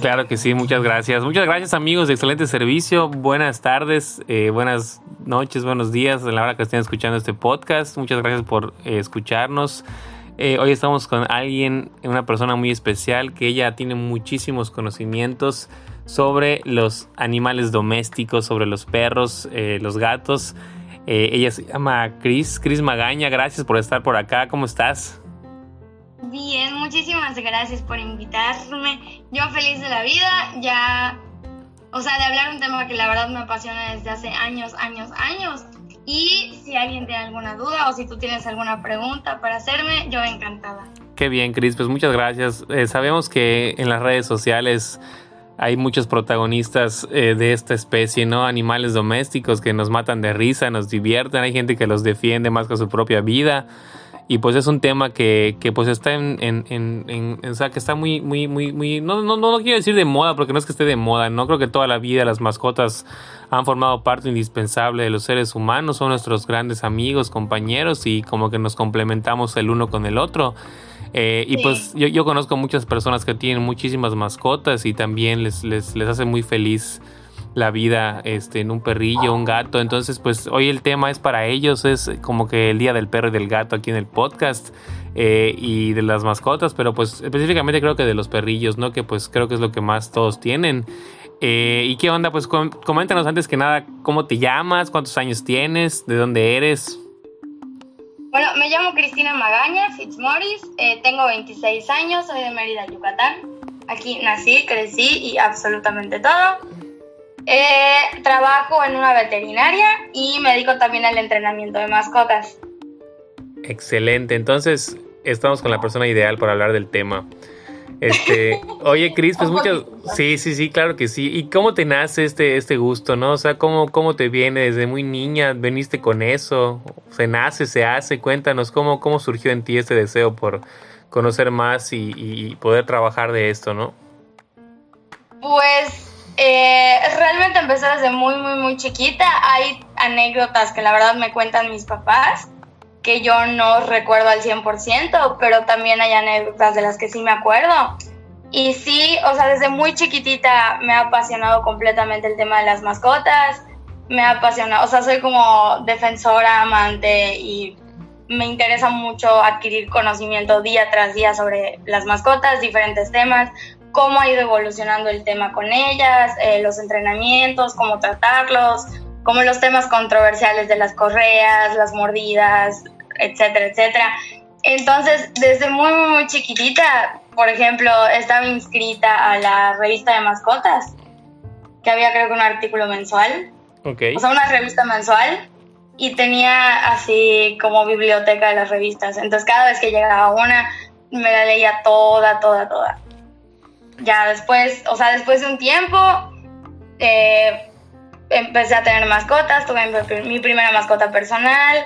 Claro que sí, muchas gracias. Muchas gracias amigos de excelente servicio. Buenas tardes, eh, buenas noches, buenos días a la hora que estén escuchando este podcast. Muchas gracias por eh, escucharnos. Eh, hoy estamos con alguien, una persona muy especial que ella tiene muchísimos conocimientos sobre los animales domésticos, sobre los perros, los gatos. Ella se llama Cris, Cris Magaña. Gracias por estar por acá. ¿Cómo estás? Bien, muchísimas gracias por invitarme. Yo feliz de la vida, ya, o sea, de hablar un tema que la verdad me apasiona desde hace años, años, años. Y si alguien tiene alguna duda o si tú tienes alguna pregunta para hacerme, yo encantada. Qué bien, Cris, pues muchas gracias. Eh, sabemos que en las redes sociales hay muchos protagonistas eh, de esta especie, ¿no? Animales domésticos que nos matan de risa, nos divierten, hay gente que los defiende más que su propia vida y pues es un tema que, que pues está en, en, en, o sea, que está muy, muy, muy, muy, no, no, no, quiero decir de moda, porque no es que esté de moda, no creo que toda la vida las mascotas han formado parte indispensable de los seres humanos, son nuestros grandes amigos, compañeros y como que nos complementamos el uno con el otro. Eh, y pues yo, yo conozco muchas personas que tienen muchísimas mascotas y también les, les, les hace muy feliz la vida este, en un perrillo, un gato. Entonces, pues hoy el tema es para ellos, es como que el día del perro y del gato aquí en el podcast. Eh, y de las mascotas, pero pues específicamente creo que de los perrillos, ¿no? Que pues creo que es lo que más todos tienen. Eh, ¿Y qué onda? Pues coméntanos antes que nada cómo te llamas, cuántos años tienes, de dónde eres. Bueno, me llamo Cristina Magaña Fitzmaurice, eh, tengo 26 años, soy de Mérida, Yucatán. Aquí nací, crecí y absolutamente todo. Eh, trabajo en una veterinaria y me dedico también al entrenamiento de mascotas. Excelente, entonces estamos con la persona ideal para hablar del tema. Este, oye, Cris, pues muchas, sí, sí, sí, claro que sí. ¿Y cómo te nace este, este gusto, no? O sea, ¿cómo, cómo te viene desde muy niña? ¿Veniste con eso? ¿Se nace, se hace? Cuéntanos, ¿cómo, cómo surgió en ti este deseo por conocer más y, y poder trabajar de esto, no? Pues eh, realmente empecé desde muy, muy, muy chiquita. Hay anécdotas que la verdad me cuentan mis papás, que yo no recuerdo al 100%, pero también hay anécdotas de las que sí me acuerdo. Y sí, o sea, desde muy chiquitita me ha apasionado completamente el tema de las mascotas. Me ha apasionado, o sea, soy como defensora, amante y me interesa mucho adquirir conocimiento día tras día sobre las mascotas, diferentes temas cómo ha ido evolucionando el tema con ellas, eh, los entrenamientos, cómo tratarlos, como los temas controversiales de las correas, las mordidas, etcétera, etcétera. Entonces, desde muy, muy chiquitita, por ejemplo, estaba inscrita a la revista de mascotas, que había creo que un artículo mensual. Okay. O sea, una revista mensual. Y tenía así como biblioteca de las revistas. Entonces, cada vez que llegaba una, me la leía toda, toda, toda ya después, o sea, después de un tiempo, eh, empecé a tener mascotas, tuve mi primera mascota personal,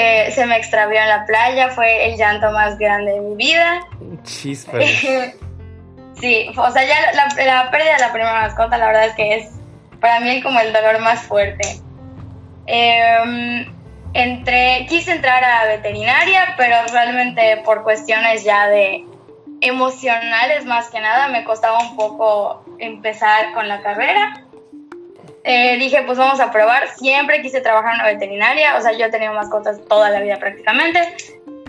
eh, se me extravió en la playa, fue el llanto más grande de mi vida. Chispa. sí, o sea, ya la, pérdida de la primera mascota, la verdad es que es para mí como el dolor más fuerte. Em, entré, quise entrar a veterinaria, pero realmente por cuestiones ya de emocionales más que nada, me costaba un poco empezar con la carrera. Eh, dije, pues vamos a probar. Siempre quise trabajar en una veterinaria, o sea, yo he tenido mascotas toda la vida prácticamente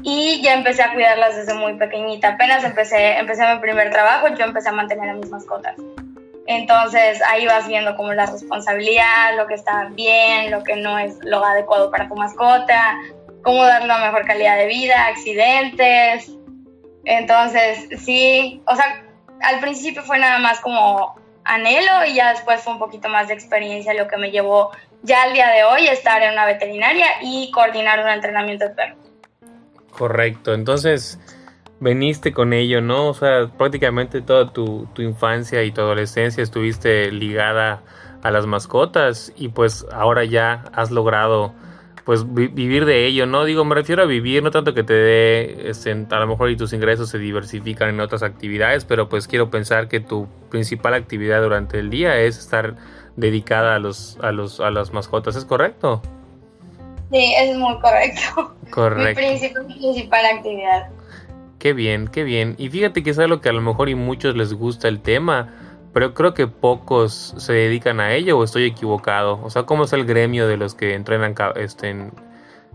y ya empecé a cuidarlas desde muy pequeñita. Apenas empecé, empecé mi primer trabajo, yo empecé a mantener a mis mascotas. Entonces ahí vas viendo como la responsabilidad, lo que está bien, lo que no es lo adecuado para tu mascota, cómo darle una mejor calidad de vida, accidentes, entonces, sí, o sea, al principio fue nada más como anhelo y ya después fue un poquito más de experiencia lo que me llevó ya al día de hoy estar en una veterinaria y coordinar un entrenamiento de perros. Correcto, entonces veniste con ello, ¿no? O sea, prácticamente toda tu, tu infancia y tu adolescencia estuviste ligada a las mascotas y pues ahora ya has logrado pues vivir de ello, ¿no? Digo, me refiero a vivir, no tanto que te dé, este, a lo mejor y tus ingresos se diversifican en otras actividades, pero pues quiero pensar que tu principal actividad durante el día es estar dedicada a los, a los, a las mascotas, ¿es correcto? Sí, es muy correcto. Correcto. Mi principal, principal actividad. Qué bien, qué bien. Y fíjate que es algo que a lo mejor y muchos les gusta el tema, pero creo que pocos se dedican a ello o estoy equivocado. O sea, ¿cómo es el gremio de los que entrenan este,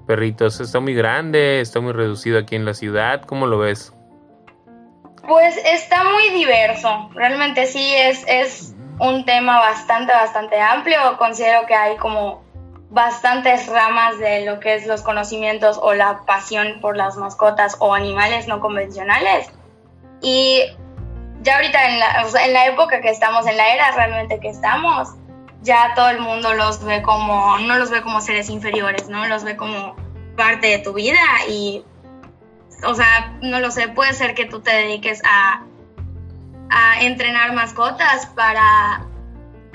perritos? ¿Está muy grande? ¿Está muy reducido aquí en la ciudad? ¿Cómo lo ves? Pues está muy diverso. Realmente sí es, es un tema bastante, bastante amplio. Considero que hay como bastantes ramas de lo que es los conocimientos o la pasión por las mascotas o animales no convencionales. Y ya ahorita en la, en la época que estamos, en la era realmente que estamos, ya todo el mundo los ve como, no los ve como seres inferiores, ¿no? Los ve como parte de tu vida y, o sea, no lo sé, puede ser que tú te dediques a, a entrenar mascotas para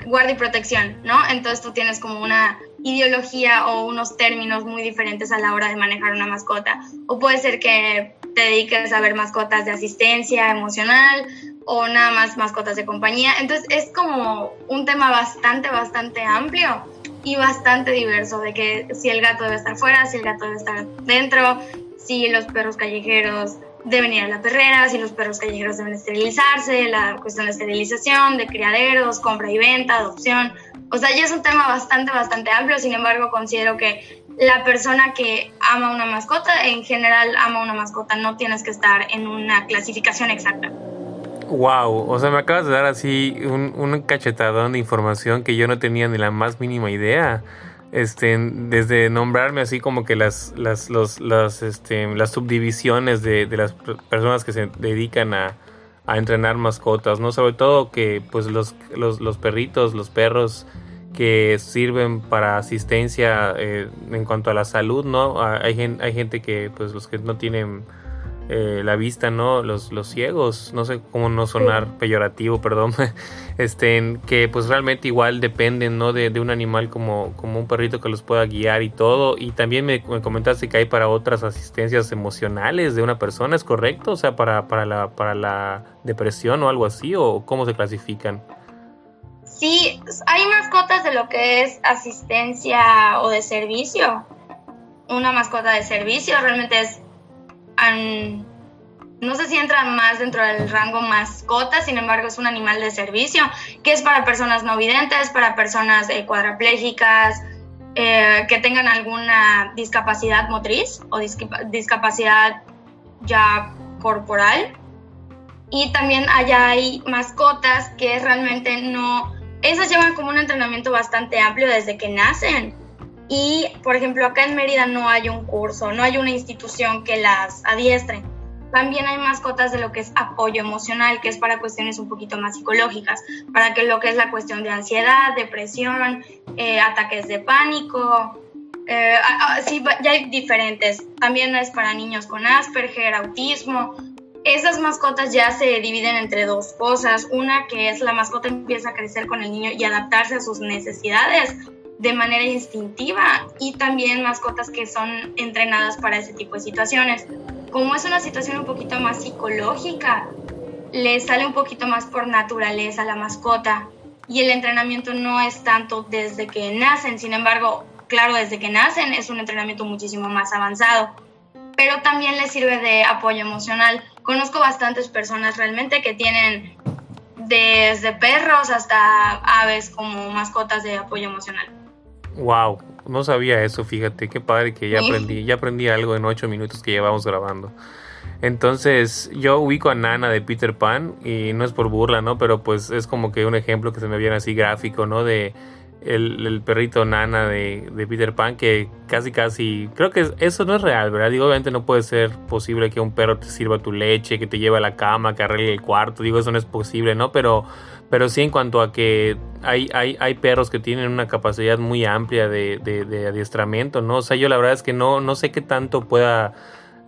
guardia y protección, ¿no? Entonces tú tienes como una ideología o unos términos muy diferentes a la hora de manejar una mascota. O puede ser que te dediques a ver mascotas de asistencia emocional o nada más mascotas de compañía. Entonces es como un tema bastante, bastante amplio y bastante diverso de que si el gato debe estar fuera, si el gato debe estar dentro, si los perros callejeros deben ir a la perrera, si los perros callejeros deben esterilizarse, la cuestión de esterilización, de criaderos, compra y venta, adopción. O sea, ya es un tema bastante, bastante amplio, sin embargo, considero que la persona que ama una mascota, en general ama una mascota, no tienes que estar en una clasificación exacta. Wow, o sea, me acabas de dar así un, un cachetadón de información que yo no tenía ni la más mínima idea este, desde nombrarme así como que las, las, los, las, este, las subdivisiones de, de, las personas que se dedican a, a, entrenar mascotas, ¿no? Sobre todo que pues los, los, los perritos, los perros que sirven para asistencia eh, en cuanto a la salud, ¿no? Hay, hay gente que pues los que no tienen eh, la vista, ¿no? Los, los ciegos, no sé cómo no sonar peyorativo, perdón, este, que pues realmente igual dependen, ¿no? De, un animal como, como un perrito que los pueda guiar y todo. Y también me, comentaste que hay para otras asistencias emocionales de una persona, ¿es correcto? O sea, para, para, la, para la depresión o algo así, o cómo se clasifican. Sí, hay mascotas de lo que es asistencia o de servicio. Una mascota de servicio realmente es no sé si entra más dentro del rango mascota, sin embargo es un animal de servicio que es para personas no videntes, para personas eh, cuadraplégicas, eh, que tengan alguna discapacidad motriz o discapacidad ya corporal. Y también allá hay mascotas que realmente no, esas llevan como un entrenamiento bastante amplio desde que nacen y, por ejemplo, acá en Mérida no hay un curso, no hay una institución que las adiestre. También hay mascotas de lo que es apoyo emocional, que es para cuestiones un poquito más psicológicas, para que lo que es la cuestión de ansiedad, depresión, eh, ataques de pánico. Eh, sí, ya hay diferentes. También es para niños con Asperger, autismo. Esas mascotas ya se dividen entre dos cosas. Una que es la mascota empieza a crecer con el niño y adaptarse a sus necesidades de manera instintiva y también mascotas que son entrenadas para ese tipo de situaciones. Como es una situación un poquito más psicológica, le sale un poquito más por naturaleza a la mascota y el entrenamiento no es tanto desde que nacen, sin embargo, claro, desde que nacen es un entrenamiento muchísimo más avanzado, pero también les sirve de apoyo emocional. Conozco bastantes personas realmente que tienen desde perros hasta aves como mascotas de apoyo emocional. Wow, no sabía eso, fíjate, qué padre que ya aprendí, ya aprendí algo en ocho minutos que llevamos grabando. Entonces, yo ubico a Nana de Peter Pan y no es por burla, ¿no? Pero pues es como que un ejemplo que se me viene así gráfico, ¿no? De el, perrito Nana de, de, Peter Pan que casi casi, creo que eso no es real, ¿verdad? Digo, obviamente no puede ser posible que un perro te sirva tu leche, que te lleve a la cama, que arregle el cuarto, digo, eso no es posible, ¿no? Pero pero sí en cuanto a que hay, hay, hay perros que tienen una capacidad muy amplia de, de, adiestramiento, ¿no? O sea, yo la verdad es que no, no sé qué tanto pueda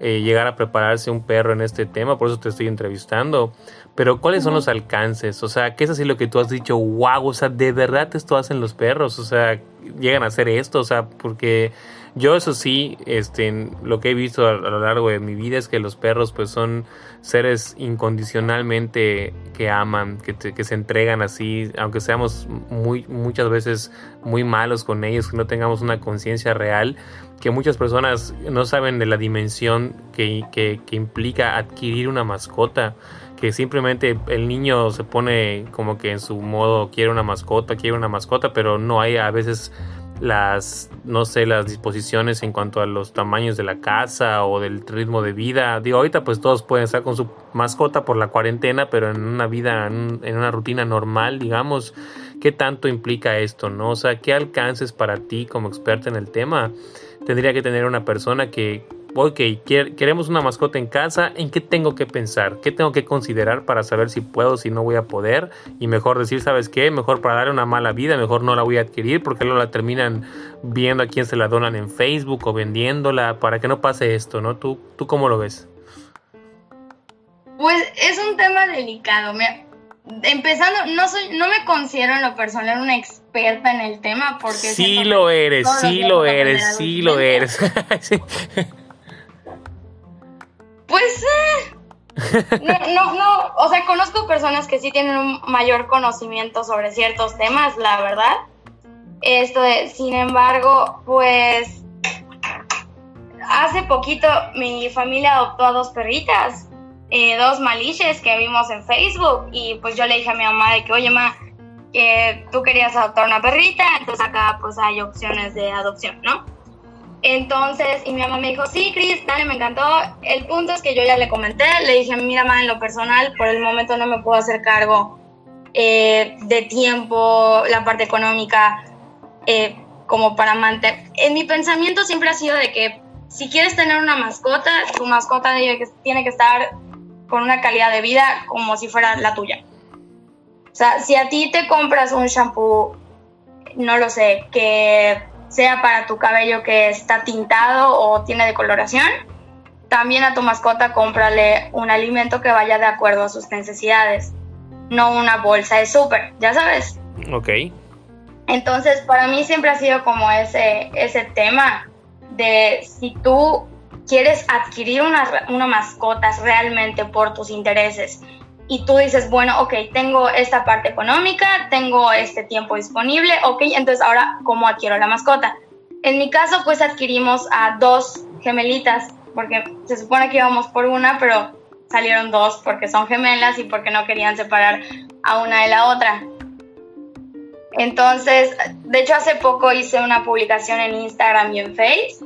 eh, llegar a prepararse un perro en este tema, por eso te estoy entrevistando. Pero ¿cuáles son los alcances? O sea, ¿qué es así lo que tú has dicho? Wow, o sea, ¿de verdad esto hacen los perros? O sea, llegan a hacer esto, o sea, porque yo eso sí, este, lo que he visto a, lo largo de mi vida es que los perros pues son seres incondicionalmente que aman, que, que se entregan así, aunque seamos muy, muchas veces muy malos con ellos, que no tengamos una conciencia real, que muchas personas no saben de la dimensión que, que, que implica adquirir una mascota que simplemente el niño se pone como que en su modo quiere una mascota, quiere una mascota, pero no hay a veces las, no sé, las disposiciones en cuanto a los tamaños de la casa o del ritmo de vida. Digo, ahorita pues todos pueden estar con su mascota por la cuarentena, pero en una vida, en, una rutina normal, digamos, ¿qué tanto implica esto, no? O sea, ¿qué alcances para ti como experta en el tema? Tendría que tener una persona que ok, queremos una mascota en casa, ¿en qué tengo que pensar? ¿Qué tengo que considerar para saber si puedo, si no voy a poder? Y mejor decir, ¿sabes qué? Mejor para darle una mala vida, mejor no la voy a adquirir porque luego la terminan viendo a quién se la donan en Facebook o vendiéndola para que no pase esto, ¿no? ¿Tú, tú cómo lo ves? Pues es un tema delicado. empezando, no soy, no me considero en lo personal una experta en el tema porque sí lo eres, sí lo eres, sí lo eres. Pues eh, no, no, no, o sea, conozco personas que sí tienen un mayor conocimiento sobre ciertos temas, la verdad. Esto sin embargo, pues hace poquito mi familia adoptó a dos perritas, eh, dos maliches que vimos en Facebook y pues yo le dije a mi mamá de que, oye, ma, que tú querías adoptar una perrita, entonces acá pues hay opciones de adopción, ¿no? Entonces, y mi mamá me dijo, sí, Cris, dale, me encantó. El punto es que yo ya le comenté, le dije, mira, mamá, en lo personal, por el momento no me puedo hacer cargo eh, de tiempo, la parte económica, eh, como para mantener. En mi pensamiento siempre ha sido de que si quieres tener una mascota, tu mascota tiene que estar con una calidad de vida como si fuera la tuya. O sea, si a ti te compras un shampoo, no lo sé, que sea para tu cabello que está tintado o tiene decoloración. También a tu mascota cómprale un alimento que vaya de acuerdo a sus necesidades, no una bolsa de súper, ya sabes. Ok. Entonces, para mí siempre ha sido como ese, ese tema de si tú quieres adquirir una, una mascota realmente por tus intereses y tú dices, bueno, ok, tengo esta parte económica, tengo este tiempo disponible, ok, entonces ahora, ¿cómo adquiero la mascota? En mi caso, pues adquirimos a dos gemelitas, porque se supone que íbamos por una, pero salieron dos porque son gemelas y porque no querían separar a una de la otra. Entonces, de hecho, hace poco hice una publicación en Instagram y en Face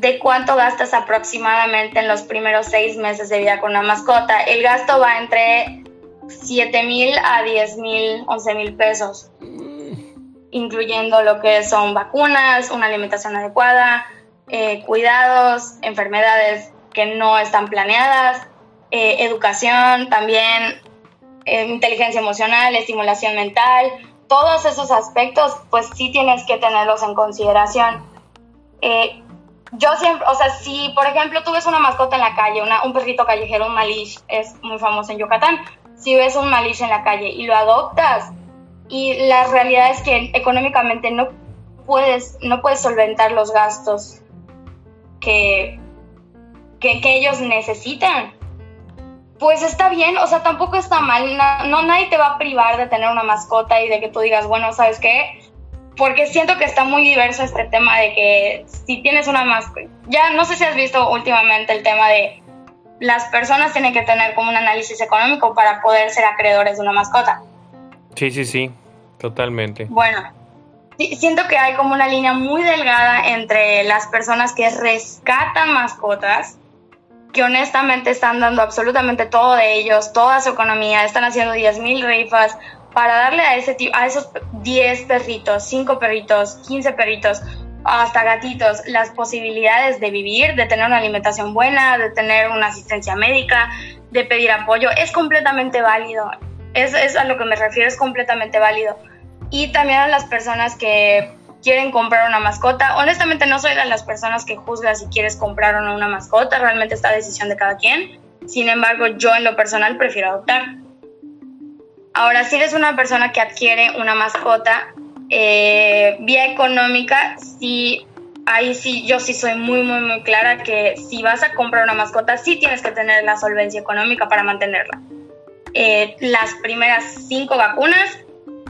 de cuánto gastas aproximadamente en los primeros seis meses de vida con una mascota. El gasto va entre 7 mil a 10 mil, 11 mil pesos, incluyendo lo que son vacunas, una alimentación adecuada, eh, cuidados, enfermedades que no están planeadas, eh, educación también, eh, inteligencia emocional, estimulación mental, todos esos aspectos, pues sí tienes que tenerlos en consideración. Yo siempre, o sea, si por ejemplo tú ves una mascota en la calle, una, un perrito callejero, un malish, es muy famoso en Yucatán, si ves un malice en la calle y lo adoptas y la realidad es que económicamente no puedes, no puedes solventar los gastos que, que, ellos necesitan, pues está bien, o sea, tampoco está mal, no, nadie te va a privar de tener una mascota y de que tú digas, bueno, ¿sabes qué? Porque siento que está muy diverso este tema de que si tienes una mascota, ya no sé si has visto últimamente el tema de las personas tienen que tener como un análisis económico para poder ser acreedores de una mascota. Sí, sí, sí, totalmente. Bueno, siento que hay como una línea muy delgada entre las personas que rescatan mascotas, que honestamente están dando absolutamente todo de ellos, toda su economía, están haciendo 10.000 rifas para darle a, ese, a esos 10 perritos, 5 perritos, 15 perritos, hasta gatitos, las posibilidades de vivir, de tener una alimentación buena, de tener una asistencia médica, de pedir apoyo, es completamente válido. Es, a lo que me refiero, es completamente válido. Y también a las personas que quieren comprar una mascota. Honestamente no soy de las personas que juzga si quieres comprar o no una mascota, realmente está decisión de cada quien. Sin embargo, yo en lo personal prefiero adoptar. Ahora, si eres una persona que adquiere una mascota, Eh, vía económica, sí, ahí sí, yo sí soy muy, muy, muy clara que si vas a comprar una mascota, sí tienes que tener la solvencia económica para mantenerla. Eh, las primeras cinco vacunas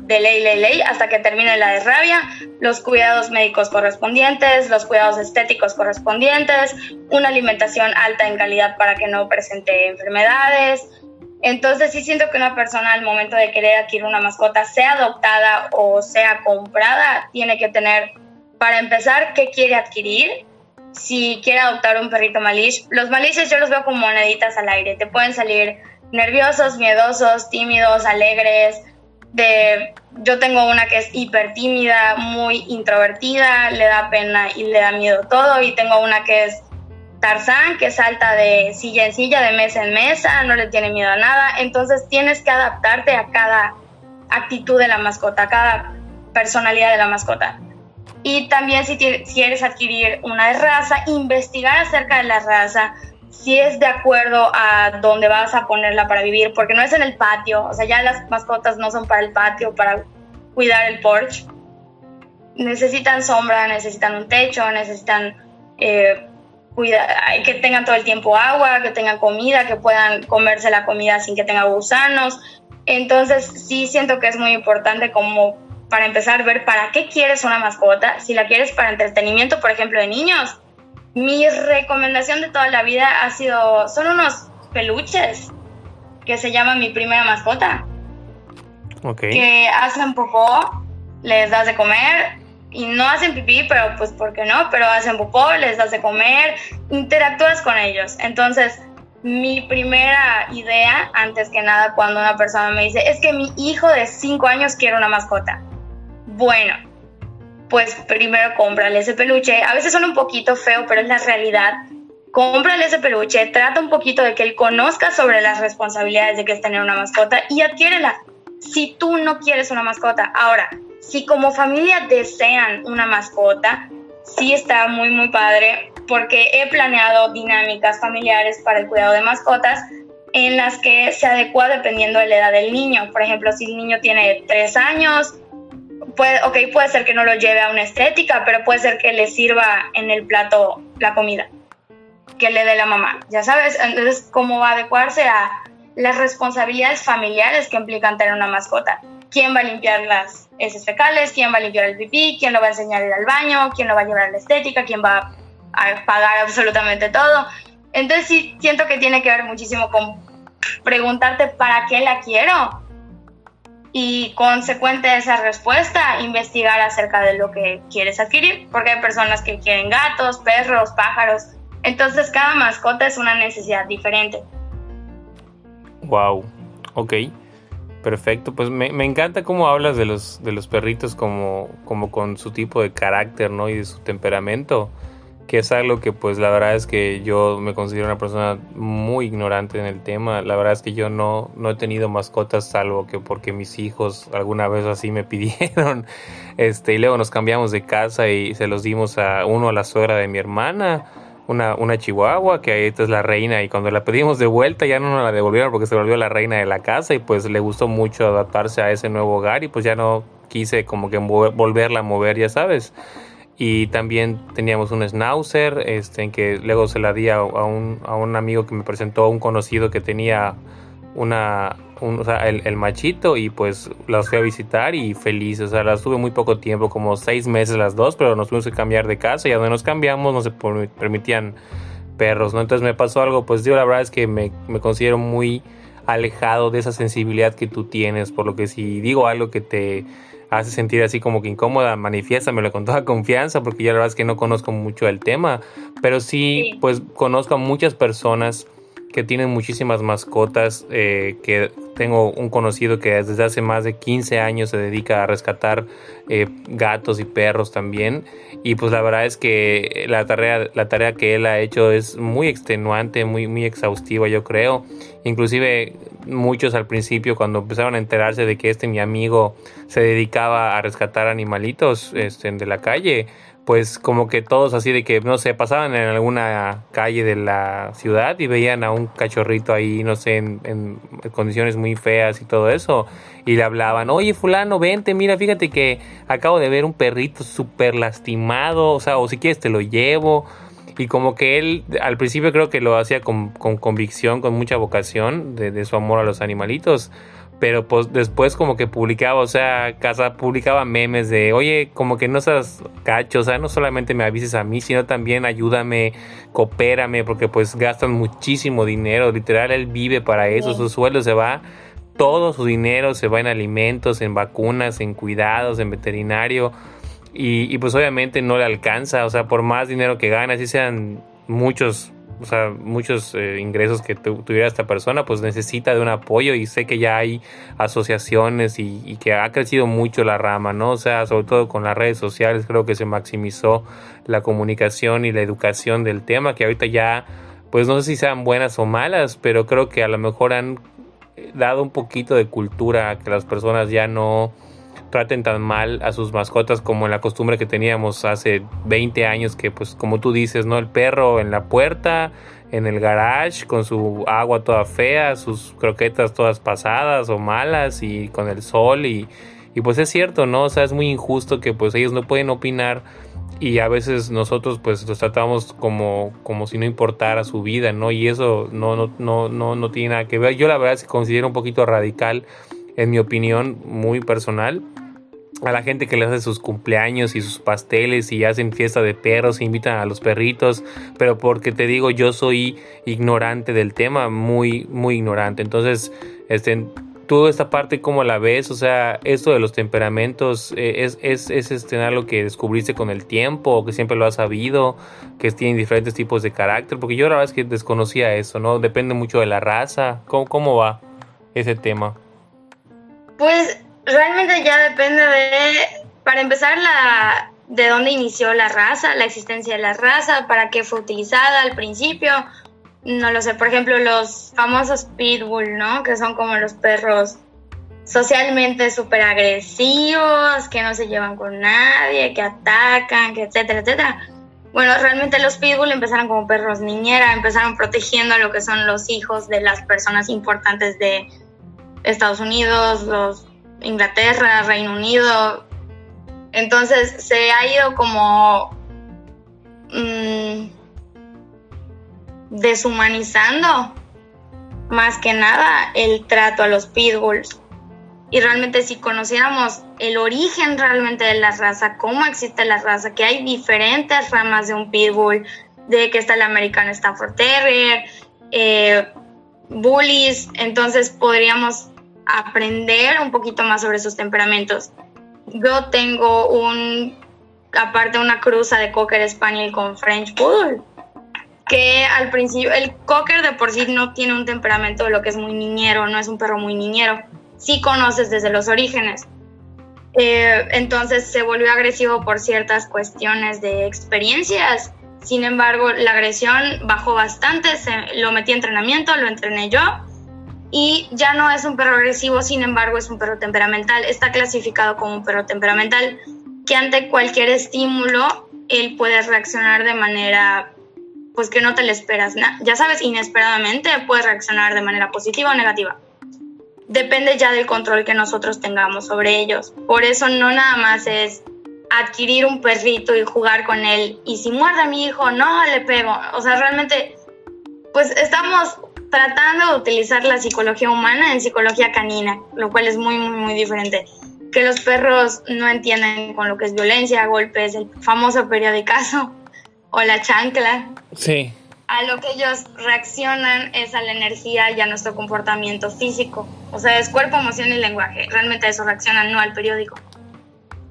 de ley, ley, ley, hasta que termine la de rabia, los cuidados médicos correspondientes, los cuidados estéticos correspondientes, una alimentación alta en calidad para que no presente enfermedades. Entonces sí siento que una persona al momento de querer adquirir una mascota, sea adoptada o sea comprada, tiene que tener, para empezar, qué quiere adquirir. Si quiere adoptar un perrito malish, los maliches yo los veo como moneditas al aire, te pueden salir nerviosos, miedosos, tímidos, alegres, de yo tengo una que es hiper tímida, muy introvertida, le da pena y le da miedo todo, y tengo una que es Tarzán, que salta de silla en silla, de mesa en mesa, no le tiene miedo a nada, entonces tienes que adaptarte a cada actitud de la mascota, a cada personalidad de la mascota. Y también si quieres adquirir una raza, investigar acerca de la raza, si es de acuerdo a dónde vas a ponerla para vivir, porque no es en el patio, o sea, ya las mascotas no son para el patio, para cuidar el porche. Necesitan sombra, necesitan un techo, necesitan eh, que tengan todo el tiempo agua, que tengan comida, que puedan comerse la comida sin que tenga gusanos. Entonces, sí siento que es muy importante como para empezar a ver para qué quieres una mascota. Si la quieres para entretenimiento, por ejemplo, de niños, mi recomendación de toda la vida ha sido, son unos peluches que se llaman mi primera mascota. Que hacen popó, les das de comer y no hacen pipí, pero pues ¿por qué no? Pero hacen popó, les de comer, interactúas con ellos. Entonces, mi primera idea, antes que nada, cuando una persona me dice, es que mi hijo de 5 años quiere una mascota. Bueno, pues primero cómprale ese peluche. A veces suena un poquito feo, pero es la realidad. Cómprale ese peluche, trata un poquito de que él conozca sobre las responsabilidades de que es tener una mascota y adquiérela. Si tú no quieres una mascota, ahora, si como familia desean una mascota, sí está muy, muy padre porque he planeado dinámicas familiares para el cuidado de mascotas en las que se adecua dependiendo de la edad del niño. Por ejemplo, si el niño tiene tres años, puede, ok, puede ser que no lo lleve a una estética, pero puede ser que le sirva en el plato la comida que le dé la mamá, ya sabes, entonces cómo va a adecuarse a las responsabilidades familiares que implican tener una mascota. ¿Quién va a limpiar las heces fecales? ¿Quién va a limpiar el pipí? ¿Quién lo va a enseñar a ir al baño? ¿Quién lo va a llevar a la estética? ¿Quién va a pagar absolutamente todo? Entonces sí siento que tiene que ver muchísimo con preguntarte para qué la quiero y consecuente de esa respuesta, investigar acerca de lo que quieres adquirir, porque hay personas que quieren gatos, perros, pájaros, entonces cada mascota es una necesidad diferente. Wow, ok, perfecto. Pues me, encanta cómo hablas de los, de los perritos como, como con su tipo de carácter, ¿no? Y de su temperamento que es algo que pues la verdad es que yo me considero una persona muy ignorante en el tema. La verdad es que yo no, no he tenido mascotas salvo que porque mis hijos alguna vez así me pidieron. Este, y luego nos cambiamos de casa y se los dimos a uno a la suegra de mi hermana, una, una chihuahua que ahorita es la reina y cuando la pedimos de vuelta ya no nos la devolvieron porque se volvió la reina de la casa y pues le gustó mucho adaptarse a ese nuevo hogar y pues ya no quise como que volverla a mover, ya sabes. Y también teníamos un schnauzer este, en que luego se la di a, un, a un amigo que me presentó, un conocido que tenía una, o sea, el, machito y pues las fui a visitar y feliz, o sea, las tuve muy poco tiempo, como seis meses las dos, pero nos tuvimos que cambiar de casa y donde nos cambiamos no se permitían perros, ¿no? Entonces me pasó algo, pues yo la verdad es que me, me considero muy alejado de esa sensibilidad que tú tienes, por lo que si digo algo que te hace sentir así como que incómoda, manifiéstamelo con toda confianza, porque yo la verdad es que no conozco mucho el tema, pero sí, pues conozco a muchas personas que tienen muchísimas mascotas, eh, que tengo un conocido que desde hace más de 15 años se dedica a rescatar eh, gatos y perros también. Y pues la verdad es que la tarea, la tarea que él ha hecho es muy extenuante, muy, muy exhaustiva yo creo. Inclusive muchos al principio cuando empezaron a enterarse de que este mi amigo se dedicaba a rescatar animalitos este, de la calle, pues como que todos así de que, no sé, pasaban en alguna calle de la ciudad y veían a un cachorrito ahí, no sé, en, condiciones muy feas y todo eso, y le hablaban, oye fulano, vente, mira, fíjate que acabo de ver un perrito súper lastimado, o sea, o si quieres te lo llevo. Y como que él al principio creo que lo hacía con, convicción, con mucha vocación de, de su amor a los animalitos pero pues después como que publicaba, o sea, casa publicaba memes de, oye, como que no seas cacho, o sea, no solamente me avises a mí, sino también ayúdame, coopérame, porque pues gastan muchísimo dinero, literal, él vive para eso, su sueldo se va, todo su dinero se va en alimentos, en vacunas, en cuidados, en veterinario, y, y pues obviamente no le alcanza, o sea, por más dinero que gana, así sean muchos o sea, muchos eh, ingresos que tuviera esta persona, pues necesita de un apoyo y sé que ya hay asociaciones y, que ha crecido mucho la rama, ¿no? O sea, sobre todo con las redes sociales creo que se maximizó la comunicación y la educación del tema, que ahorita ya, pues no sé si sean buenas o malas, pero creo que a lo mejor han dado un poquito de cultura a que las personas ya no traten tan mal a sus mascotas como en la costumbre que teníamos hace 20 años que pues como tú dices, ¿no? El perro en la puerta, en el garage con su agua toda fea, sus croquetas todas pasadas o malas y con el sol y, y pues es cierto, ¿no? O sea, es muy injusto que pues ellos no pueden opinar y a veces nosotros pues los tratamos como, como si no importara su vida, ¿no? Y eso no, no, no, no, no tiene nada que ver. Yo la verdad se considero un poquito radical en mi opinión muy personal, a la gente que le hace sus cumpleaños y sus pasteles y hacen fiesta de perros, e invitan a los perritos, pero porque te digo, yo soy ignorante del tema, muy, muy ignorante. Entonces, este, tú esta parte, ¿cómo la ves? O sea, esto de los temperamentos, eh, ¿es, es, es este, algo que descubriste con el tiempo o que siempre lo has sabido, que tienen diferentes tipos de carácter? Porque yo la verdad es que desconocía eso, ¿no? Depende mucho de la raza. ¿Cómo, cómo va ese tema? Pues realmente ya depende de, para empezar, la, de dónde inició la raza, la existencia de la raza, para qué fue utilizada al principio. No lo sé, por ejemplo, los famosos pitbull, ¿no? Que son como los perros socialmente súper agresivos, que no se llevan con nadie, que atacan, etcétera, etcétera. Bueno, realmente los pitbull empezaron como perros niñera, empezaron protegiendo a lo que son los hijos de las personas importantes de Estados Unidos, los Inglaterra, Reino Unido. Entonces se ha ido como mm, deshumanizando más que nada el trato a los pitbulls. Y realmente si conociéramos el origen realmente de la raza, cómo existe la raza, que hay diferentes ramas de un pitbull, de que está el American Stafford Terrier, eh, bullies, entonces podríamos aprender un poquito más sobre sus temperamentos. Yo tengo un, aparte una cruza de Cocker Spaniel con French Poodle, que al principio, el Cocker de por sí no tiene un temperamento de lo que es muy niñero, no es un perro muy niñero, sí conoces desde los orígenes. Eh, entonces se volvió agresivo por ciertas cuestiones de experiencias. Sin embargo, la agresión bajó bastante, se, lo metí en entrenamiento, lo entrené yo y ya no es un perro agresivo, sin embargo es un perro temperamental. Está clasificado como un perro temperamental que ante cualquier estímulo él puede reaccionar de manera pues que no te le esperas. Ya sabes, inesperadamente puede reaccionar de manera positiva o negativa. Depende ya del control que nosotros tengamos sobre ellos. Por eso no nada más es adquirir un perrito y jugar con él y si muerde a mi hijo, no le pego. O sea, realmente pues estamos tratando de utilizar la psicología humana en psicología canina, lo cual es muy, muy, muy diferente. Que los perros no entienden con lo que es violencia, golpes, el famoso periodicazo o la chancla. Sí. A lo que ellos reaccionan es a la energía y a nuestro comportamiento físico. O sea, es cuerpo, emoción y lenguaje. Realmente a eso reaccionan, no al periódico.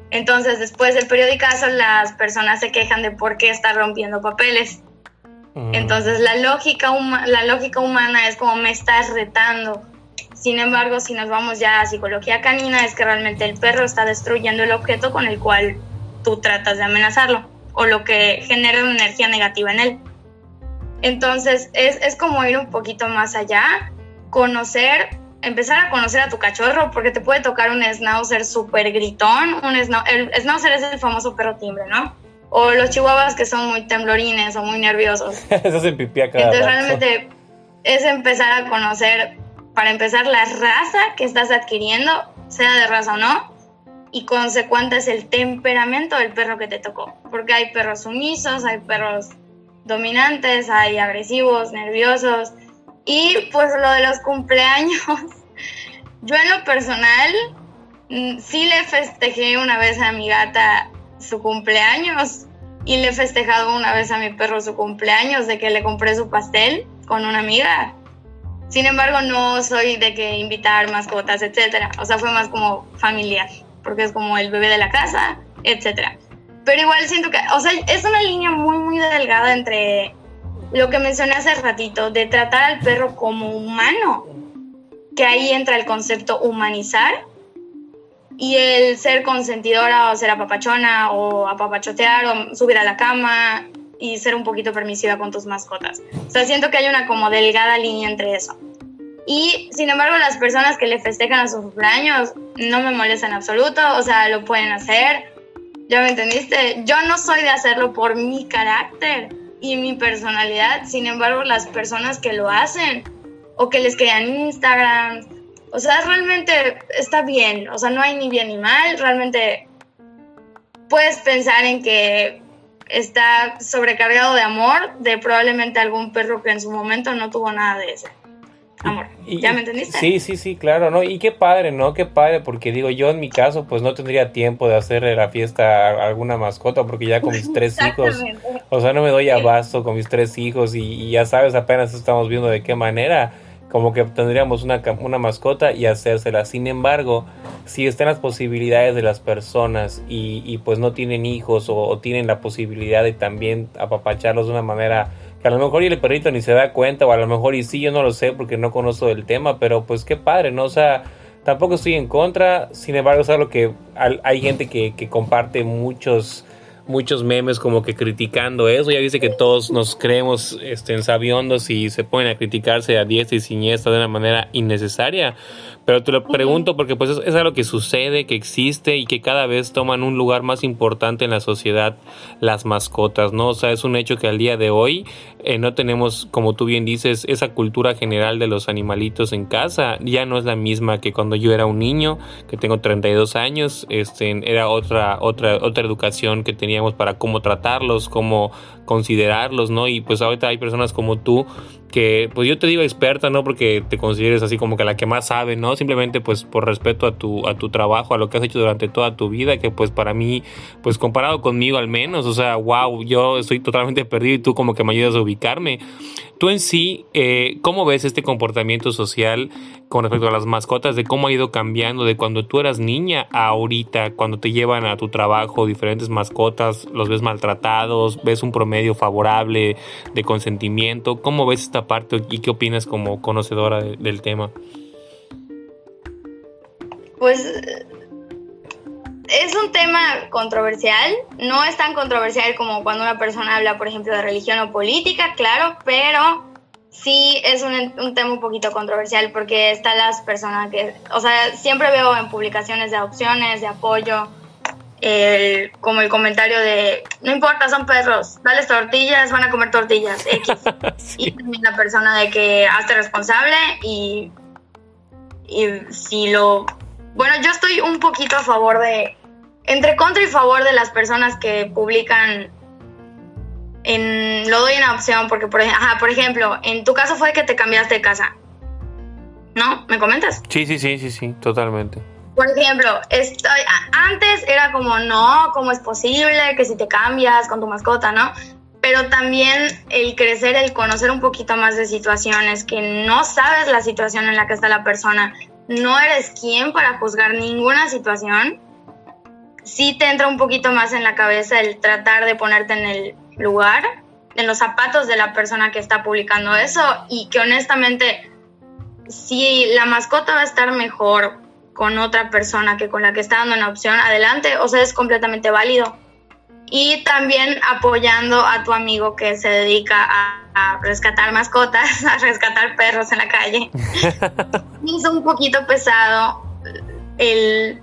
Entonces, después del periodicazo, las personas se quejan de por qué está rompiendo papeles entonces la lógica, la lógica humana es como me estás retando. Sin embargo, si nos vamos ya a psicología canina, es que realmente el perro está destruyendo el objeto con el cual tú tratas de amenazarlo o lo que genera una energía negativa en él. Entonces es, es como ir un poquito más allá, conocer, empezar a conocer a tu cachorro, porque te puede tocar un schnauzer súper gritón. Un el schnauzer es el famoso perro timbre, ¿no? O los chihuahuas que son muy temblorines o muy nerviosos. Eso se pipí Entonces realmente es empezar a conocer, para empezar, la raza que estás adquiriendo, sea de raza o no, y consecuente es el temperamento del perro que te tocó. Porque hay perros sumisos, hay perros dominantes, hay agresivos, nerviosos. Y pues lo de los cumpleaños, yo en lo personal mm, sí le festejé una vez a mi gata su cumpleaños y le he festejado una vez a mi perro su cumpleaños de que le compré su pastel con una amiga. Sin embargo, no soy de que invitar mascotas, etcétera. O sea, fue más como familiar, porque es como el bebé de la casa, etcétera. Pero igual siento que, o sea, es una línea muy, muy delgada entre lo que mencioné hace ratito, de tratar al perro como humano, que ahí entra el concepto humanizar, y el ser consentidora o ser apapachona o apapachotear o subir a la cama y ser un poquito permisiva con tus mascotas. O sea, siento que hay una como delgada línea entre eso. Y sin embargo, las personas que le festejan a sus cumpleaños no me molestan en absoluto, o sea, lo pueden hacer. ¿Ya me entendiste? Yo no soy de hacerlo por mi carácter y mi personalidad, sin embargo, las personas que lo hacen o que les crean Instagram, o sea, realmente está bien, o sea, no hay ni bien ni mal, realmente puedes pensar en que está sobrecargado de amor de probablemente algún perro que en su momento no tuvo nada de ese amor. ¿Ya me entendiste? Sí, sí, sí, claro, ¿no? Y qué padre, ¿no? Qué padre, porque digo, yo en mi caso, pues no tendría tiempo de hacerle la fiesta a alguna mascota, porque ya con mis tres hijos, o sea, no me doy abasto con mis tres hijos y, y ya sabes, apenas estamos viendo de qué manera como que tendríamos una, una mascota y hacérsela. Sin embargo, si están las posibilidades de las personas y, y pues no tienen hijos o, tienen la posibilidad de también apapacharlos de una manera a lo mejor y el perrito ni se da cuenta o a lo mejor y sí, yo no lo sé porque no conozco el tema, pero pues qué padre, ¿no? O sea, tampoco estoy en contra, sin embargo es algo que hay gente que, que comparte muchos muchos memes como que criticando eso. Ya dice que todos nos creemos este, en sabiondos y se ponen a criticarse a diestra y siniestra de una manera innecesaria. Pero te lo pregunto porque pues es, algo que sucede, que existe y que cada vez toman un lugar más importante en la sociedad las mascotas, ¿no? O sea, es un hecho que al día de hoy eh, no tenemos, como tú bien dices, esa cultura general de los animalitos en casa. Ya no es la misma que cuando yo era un niño, que tengo 32 años, este, era otra, otra, otra educación que teníamos para cómo tratarlos, cómo considerarlos, ¿no? Y pues ahorita hay personas como tú que, pues yo te digo experta, no porque te consideres así como que la que más sabe, ¿no? Simplemente pues por respeto a tu, a tu trabajo, a lo que has hecho durante toda tu vida, que pues para mí, pues comparado conmigo al menos, o sea, wow, yo estoy totalmente perdido y tú como que me ayudas a ubicarme. Tú en sí, eh, ¿cómo ves este comportamiento social con respecto a las mascotas, de cómo ha ido cambiando de cuando tú eras niña a ahorita, cuando te llevan a tu trabajo diferentes mascotas, los ves maltratados, ves un promedio favorable de consentimiento? ¿Cómo ves esta parte y qué opinas como conocedora del tema? Pues es un tema controversial, no es tan controversial como cuando una persona habla, por ejemplo, de religión o política, claro, pero sí es un, tema un poquito controversial porque están las personas que, o sea, siempre veo en publicaciones de opciones, de apoyo, como el comentario de, no importa, son perros, dale tortillas, van a comer tortillas, X. Y también la persona de que hazte responsable y, y si lo bueno, yo estoy un poquito a favor de, entre contra y favor de las personas que publican en, lo doy una opción porque, por, ajá, por ejemplo, en tu caso fue que te cambiaste de casa. ¿No? ¿Me comentas? Sí, sí, sí, sí, sí, totalmente. Por ejemplo, estoy, antes era como, no, ¿cómo es posible que si te cambias con tu mascota, no? Pero también el crecer, el conocer un poquito más de situaciones, que no sabes la situación en la que está la persona, no eres quien para juzgar ninguna situación, sí te entra un poquito más en la cabeza el tratar de ponerte en el lugar, en los zapatos de la persona que está publicando eso y que honestamente, si la mascota va a estar mejor con otra persona que con la que está dando una opción, adelante, o sea, es completamente válido. Y también apoyando a tu amigo que se dedica a a rescatar mascotas, a rescatar perros en la calle. es un poquito pesado el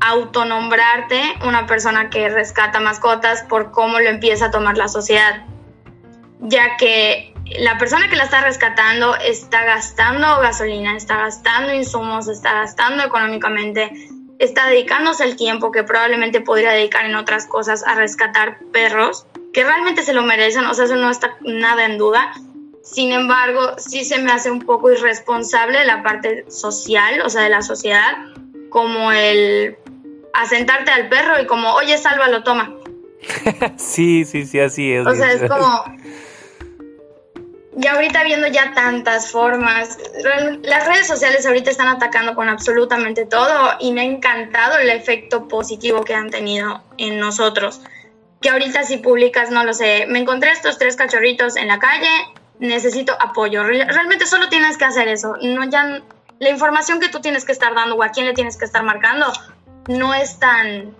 autonombrarte una persona que rescata mascotas por cómo lo empieza a tomar la sociedad, ya que la persona que la está rescatando está gastando gasolina, está gastando insumos, está gastando económicamente, está dedicándose el tiempo que probablemente podría dedicar en otras cosas a rescatar perros, que realmente se lo merecen, o sea, eso no está nada en duda. Sin embargo, sí se me hace un poco irresponsable de la parte social, o sea, de la sociedad, como el asentarte al perro y como, oye, sálvalo, toma. sí, sí, sí, así es. O sea, es como... Y ahorita viendo ya tantas formas, las redes sociales ahorita están atacando con absolutamente todo y me ha encantado el efecto positivo que han tenido en nosotros. Que ahorita si publicas, no lo sé, me encontré estos tres cachorritos en la calle, necesito apoyo. Realmente solo tienes que hacer eso. No ya la información que tú tienes que estar dando o a quién le tienes que estar marcando no es tan...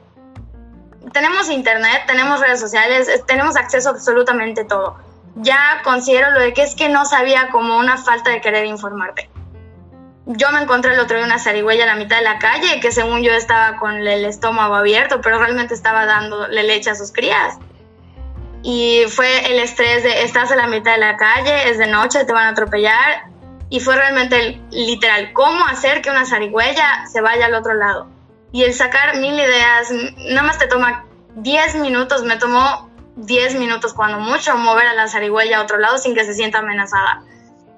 Tenemos internet, tenemos redes sociales, tenemos acceso a absolutamente todo. Ya considero lo de que es que no sabía como una falta de querer informarte. Yo me encontré el otro día una zarigüeya a la mitad de la calle que según yo estaba con el estómago abierto, pero realmente estaba dándole leche a sus crías. Y fue el estrés de estás a la mitad de la calle, es de noche, te van a atropellar. Y fue realmente literal, cómo hacer que una zarigüeya se vaya al otro lado y el sacar mil ideas, nada más te toma 10 minutos, me tomó 10 minutos cuando mucho mover a la zarigüeya a otro lado sin que se sienta amenazada.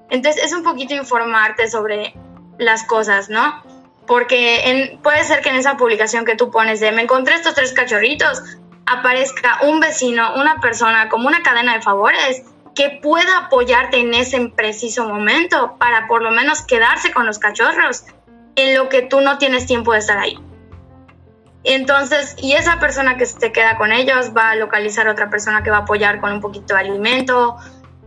Entonces es un poquito informarte sobre las cosas, ¿no? Porque puede ser que en esa publicación que tú pones de me encontré estos tres cachorritos, aparezca un vecino, una persona como una cadena de favores que pueda apoyarte en ese preciso momento para por lo menos quedarse con los cachorros en lo que tú no tienes tiempo de estar ahí. Entonces, y esa persona que se queda con ellos va a localizar otra persona que va a apoyar con un poquito de alimento.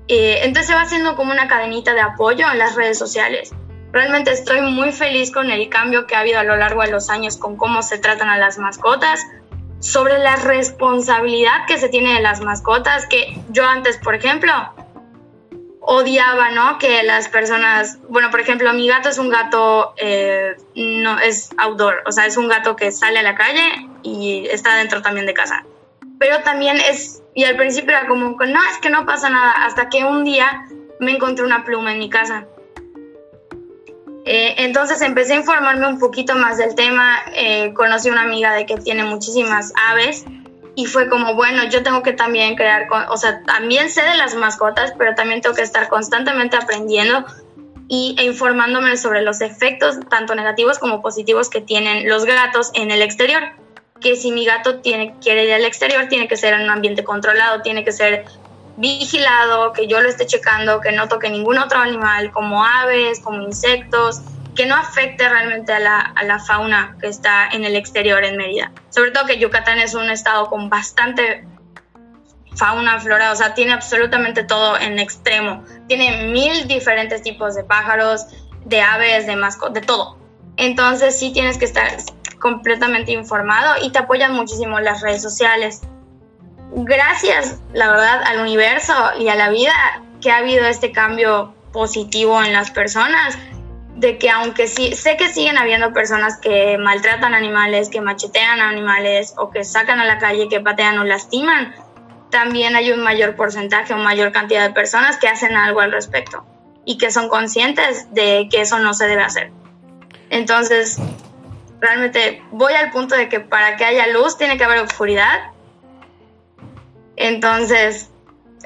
Eh, entonces se va haciendo como una cadenita de apoyo en las redes sociales. Realmente estoy muy feliz con el cambio que ha habido a lo largo de los años con cómo se tratan a las mascotas, sobre la responsabilidad que se tiene de las mascotas, que yo antes, por ejemplo, odiaba, ¿no? Que las personas, bueno, por ejemplo, mi gato es un gato, eh, no es outdoor, o sea, es un gato que sale a la calle y está dentro también de casa. Pero también es, y al principio era como, no, es que no pasa nada, hasta que un día me encontré una pluma en mi casa. Eh, entonces empecé a informarme un poquito más del tema, eh, conocí una amiga de que tiene muchísimas aves y fue como, bueno, yo tengo que también crear, o sea, también sé de las mascotas, pero también tengo que estar constantemente aprendiendo y, e informándome sobre los efectos, tanto negativos como positivos, que tienen los gatos en el exterior. Que si mi gato tiene, quiere ir al exterior, tiene que ser en un ambiente controlado, tiene que ser vigilado, que yo lo esté checando, que no toque ningún otro animal, como aves, como insectos, que no afecte realmente a la, a la, fauna que está en el exterior en Mérida. Sobre todo que Yucatán es un estado con bastante fauna, flora, o sea, tiene absolutamente todo en extremo. Tiene mil diferentes tipos de pájaros, de aves, de mascotas, de todo. Entonces sí tienes que estar completamente informado y te apoyan muchísimo las redes sociales. Gracias, la verdad, al universo y a la vida que ha habido este cambio positivo en las personas de que aunque sí, sé que siguen habiendo personas que maltratan animales, que machetean animales o que sacan a la calle, que patean o lastiman, también hay un mayor porcentaje o mayor cantidad de personas que hacen algo al respecto y que son conscientes de que eso no se debe hacer. Entonces, realmente voy al punto de que para que haya luz tiene que haber oscuridad. Entonces,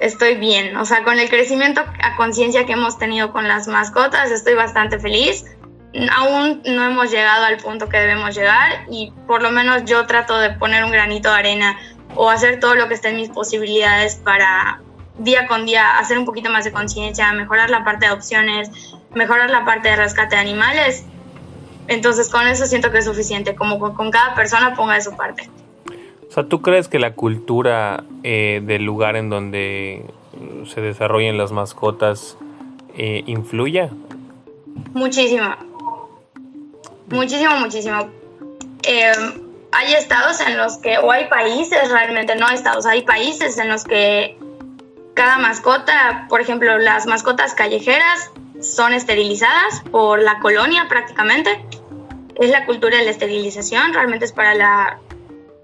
estoy bien. O sea, con el crecimiento a conciencia que hemos tenido con las mascotas, estoy bastante feliz. Aún no hemos llegado al punto que debemos llegar y por lo menos yo trato de poner un granito de arena o hacer todo lo que esté en mis posibilidades para día con día hacer un poquito más de conciencia, mejorar la parte de opciones, mejorar la parte de rescate de animales. Entonces con eso siento que es suficiente, como con cada persona ponga de su parte. O sea, ¿tú crees que la cultura eh, del lugar en donde se desarrollen las mascotas eh, influya? Muchísimo. Muchísimo, muchísimo. Eh, hay estados en los que, o hay países realmente, no estados, hay países en los que cada mascota, por ejemplo, las mascotas callejeras son esterilizadas por la colonia prácticamente es la cultura de la esterilización, realmente es para la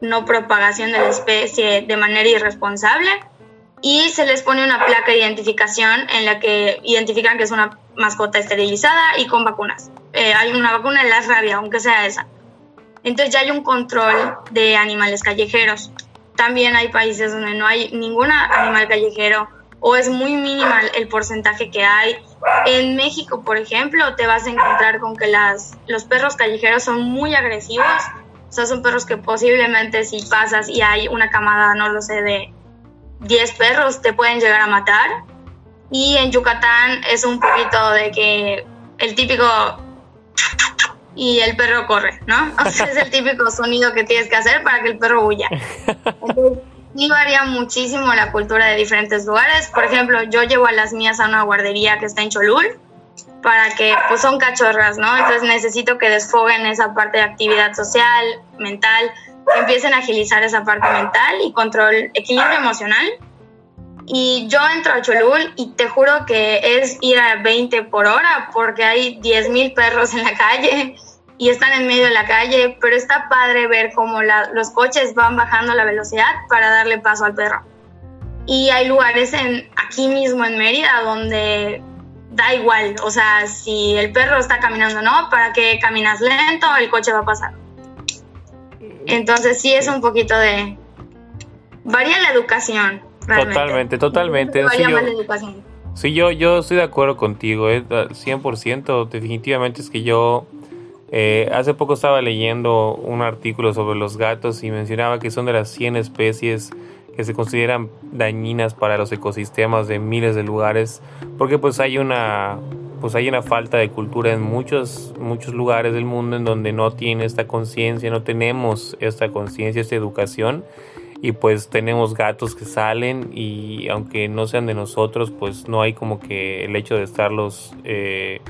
no propagación de la especie de manera irresponsable y se les pone una placa de identificación en la que identifican que es una mascota esterilizada y con vacunas. Eh, hay una vacuna de la rabia, aunque sea esa. Entonces ya hay un control de animales callejeros. También hay países donde no hay ningún animal callejero o es muy minimal el porcentaje que hay. En México, por ejemplo, te vas a encontrar con que las, los perros callejeros son muy agresivos. O sea, son perros que posiblemente si pasas y hay una camada, no lo sé, de 10 perros, te pueden llegar a matar. Y en Yucatán es un poquito de que el típico y el perro corre, ¿no? O sea, es el típico sonido que tienes que hacer para que el perro huya. Entonces, sí varía muchísimo la cultura de diferentes lugares. Por ejemplo, yo llevo a las mías a una guardería que está en Cholul para que, pues son cachorras, ¿no? Entonces necesito que desfoguen esa parte de actividad social, mental, que empiecen a agilizar esa parte mental y control, equilibrio emocional. Y yo entro a Cholul y te juro que es ir a 20 por hora porque hay 10.000 perros en la calle y están en medio de la calle, pero está padre ver cómo los coches van bajando la velocidad para darle paso al perro. Y hay lugares en, aquí mismo en Mérida donde da igual, o sea, si el perro está caminando o no, para que caminas lento, el coche va a pasar. Entonces sí es un poquito de... Varía la educación. Totalmente, totalmente. Varía la educación. Sí, yo, yo estoy de acuerdo contigo, eh, 100%. Definitivamente es que yo eh, hace poco estaba leyendo un artículo sobre los gatos y mencionaba que son de las 100 especies que se consideran dañinas para los ecosistemas de miles de lugares porque pues hay una pues hay una falta de cultura en muchos muchos lugares del mundo en donde no tiene esta conciencia, no tenemos esta conciencia, esta educación y pues tenemos gatos que salen y aunque no sean de nosotros pues no hay como que el hecho de estarlos eh,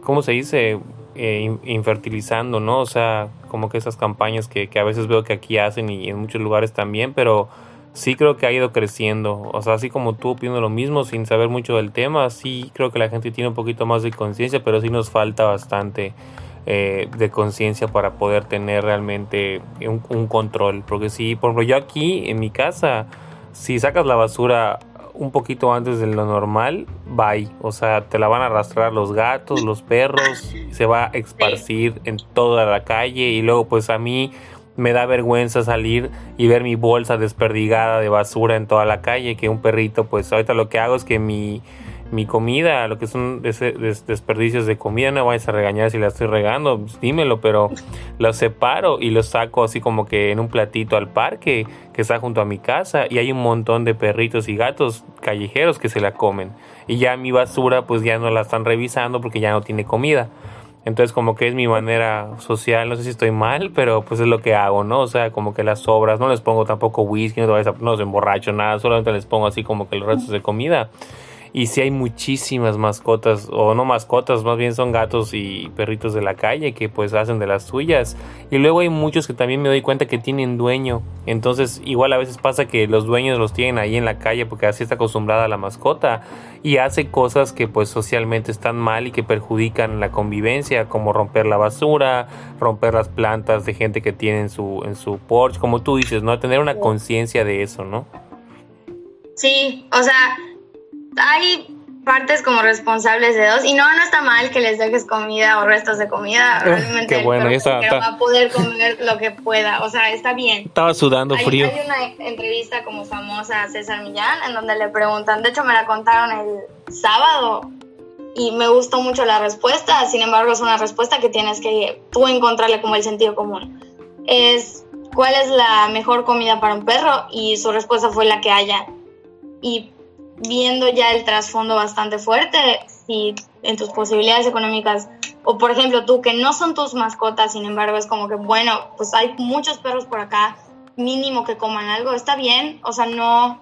¿cómo se dice? eh, infertilizando, ¿no? O sea, como que esas campañas que, que, a veces veo que aquí hacen y en muchos lugares también, pero sí creo que ha ido creciendo. O sea, así como tú opino lo mismo sin saber mucho del tema, sí creo que la gente tiene un poquito más de conciencia, pero sí nos falta bastante eh, de conciencia para poder tener realmente un, un control. Porque sí, por ejemplo, yo aquí en mi casa, si sacas la basura un poquito antes de lo normal, bye. O sea, te la van a arrastrar los gatos, los perros, se va a esparcir en toda la calle y luego pues a mí me da vergüenza salir y ver mi bolsa desperdigada de basura en toda la calle, que un perrito pues ahorita lo que hago es que mi mi comida, lo que son desperdicios de comida, no vayas a regañar si la estoy regando, pues dímelo, pero los separo y los saco así como que en un platito al parque que está junto a mi casa y hay un montón de perritos y gatos callejeros que se la comen. Y ya mi basura pues ya no la están revisando porque ya no tiene comida. Entonces como que es mi manera social, no sé si estoy mal, pero pues es lo que hago, ¿no? O sea, como que las sobras, no les pongo tampoco whisky, no, los emborracho, nada, solamente les pongo así como que los restos de comida. Y si hay muchísimas mascotas, o no mascotas, más bien son gatos y perritos de la calle que pues hacen de las suyas. Y luego hay muchos que también me doy cuenta que tienen dueño. Entonces igual a veces pasa que los dueños los tienen ahí en la calle porque así está acostumbrada la mascota. Y hace cosas que pues socialmente están mal y que perjudican la convivencia, como romper la basura, romper las plantas de gente que tiene en su, en su porche, como tú dices, ¿no? Tener una conciencia de eso, ¿no? Sí, o sea hay partes como responsables de dos y no, no está mal que les dejes comida o restos de comida. Realmente Qué bueno, está, va a poder comer lo que pueda, o sea, está bien. Estaba sudando frío. Hay una entrevista como famosa a César Millán en donde le preguntan, de hecho me la contaron el sábado y me gustó mucho la respuesta, sin embargo es una respuesta que tienes que tú encontrarle como el sentido común. Es, ¿cuál es la mejor comida para un perro? Y su respuesta fue la que haya. Y viendo ya el trasfondo bastante fuerte, y en tus posibilidades económicas, o por ejemplo tú que no son tus mascotas, sin embargo es como que, bueno, pues hay muchos perros por acá, mínimo que coman algo, está bien, o sea, no,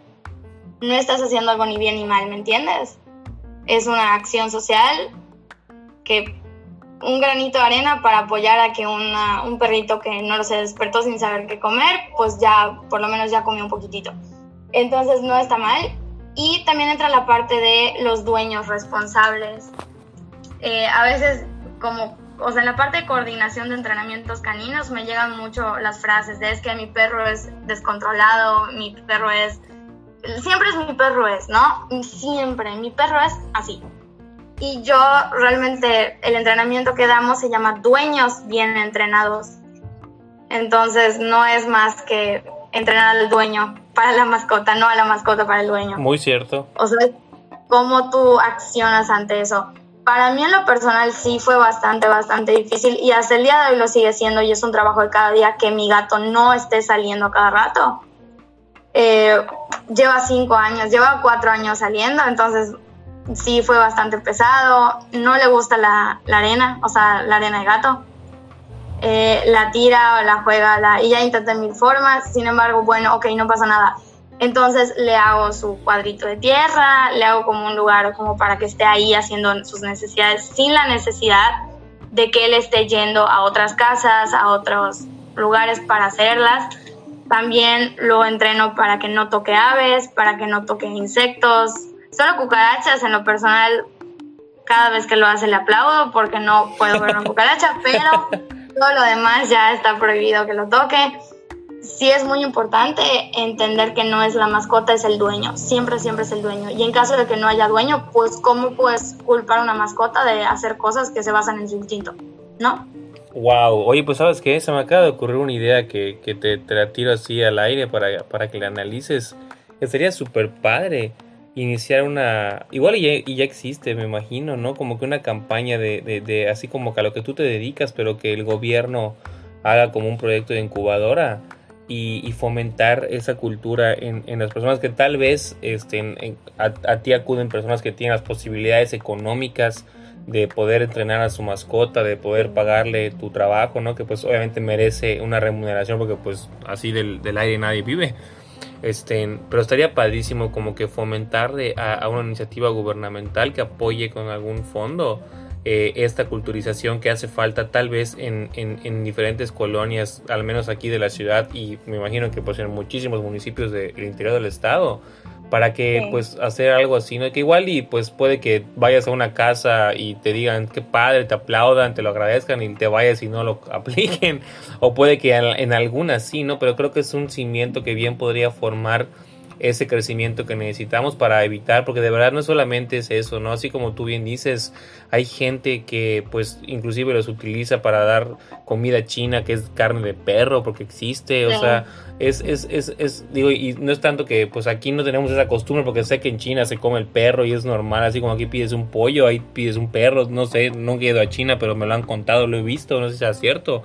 no estás haciendo algo ni bien ni mal, ¿me entiendes? Es una acción social que un granito de arena para apoyar a que una, un perrito que no lo se despertó sin saber qué comer, pues ya por lo menos ya comió un poquitito. Entonces no está mal y también entra la parte de los dueños responsables. Eh, a veces, como o sea, en la parte de coordinación de entrenamientos caninos me llegan mucho las frases de es que mi perro es descontrolado, mi perro es, siempre es mi perro es, ¿no? Siempre, mi perro es así. Y yo realmente el entrenamiento que damos se llama dueños bien entrenados. Entonces no es más que entrenar al dueño para la mascota, no a la mascota para el dueño. Muy cierto. O sea, cómo tú accionas ante eso. Para mí en lo personal sí fue bastante, bastante difícil y hasta el día de hoy lo sigue siendo y es un trabajo de cada día que mi gato no esté saliendo cada rato. Eh, lleva cinco años, lleva cuatro años saliendo, entonces sí fue bastante pesado. No le gusta la, la arena, o sea, la arena de gato. Eh, la tira o la juega la, y ya intenté mil formas, sin embargo, bueno, ok, no pasa nada entonces le hago su cuadrito de tierra, le hago como un lugar como para que esté ahí haciendo sus necesidades sin la necesidad de que él esté yendo a otras casas, a otros lugares para hacerlas. También lo entreno para que no toque aves, para que no toque insectos. Solo cucarachas en lo personal, cada vez que lo hace le aplaudo porque no puedo ver una cucaracha, pero todo lo demás ya está prohibido que lo toque sí es muy importante entender que no es la mascota, es el dueño. Siempre, siempre es el dueño. Y en caso de que no haya dueño, pues ¿cómo puedes culpar a una mascota de hacer cosas que se basan en su instinto? ¿No? Wow, oye, pues sabes qué, se me acaba de ocurrir una idea que, que te, te, la tiro así al aire para, para que la analices. Sería súper padre iniciar una, igual y ya, existe, me imagino, ¿no? Como que una campaña de, de, así como que a lo que tú te dedicas, pero que el gobierno haga como un proyecto de incubadora y, fomentar esa cultura en, las personas que tal vez este, a, ti acuden personas que tienen las posibilidades económicas de poder entrenar a su mascota, de poder pagarle tu trabajo, ¿no? Que pues obviamente merece una remuneración porque pues así del, aire nadie vive. Este, pero estaría padrísimo como que fomentarle a una iniciativa gubernamental que apoye con algún fondo eh, esta culturización que hace falta tal vez en, en, diferentes colonias, al menos aquí de la ciudad y me imagino que pues en muchísimos municipios del interior del estado, para que pues hacer algo así, ¿no? Que igual y pues puede que vayas a una casa y te digan qué padre, te aplaudan, te lo agradezcan y te vayas y no lo apliquen, o puede que en, en algunas sí, ¿no? Pero creo que es un cimiento que bien podría formar ese crecimiento que necesitamos para evitar, porque de verdad no solamente es eso, ¿no? Así como tú bien dices, hay gente que pues inclusive los utiliza para dar comida china que es carne de perro porque existe, o sea, es, es, es, es, digo, y no es tanto que pues aquí no tenemos esa costumbre porque sé que en China se come el perro y es normal, así como aquí pides un pollo, ahí pides un perro, no sé, no he ido a China, pero me lo han contado, lo he visto, no sé si sea cierto,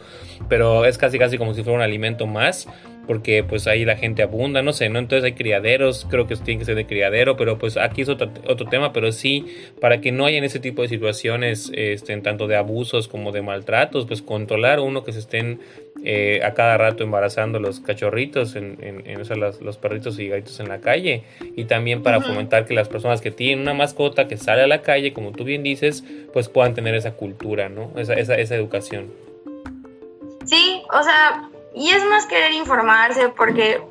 pero es casi casi como si fuera un alimento más porque pues ahí la gente abunda, no sé, ¿no? Entonces hay criaderos, creo que tiene que ser de criadero, pero pues aquí es otro, otro tema, pero sí, para que no haya en ese tipo de situaciones, este, tanto de abusos como de maltratos, pues controlar uno que se estén eh, a cada rato embarazando los cachorritos, en, en, los, perritos y gatitos en la calle, y también para fomentar que las personas que tienen una mascota que sale a la calle, como tú bien dices, pues puedan tener esa cultura, ¿no? Esa, esa, esa educación. Sí, o sea, y es más querer informarse porque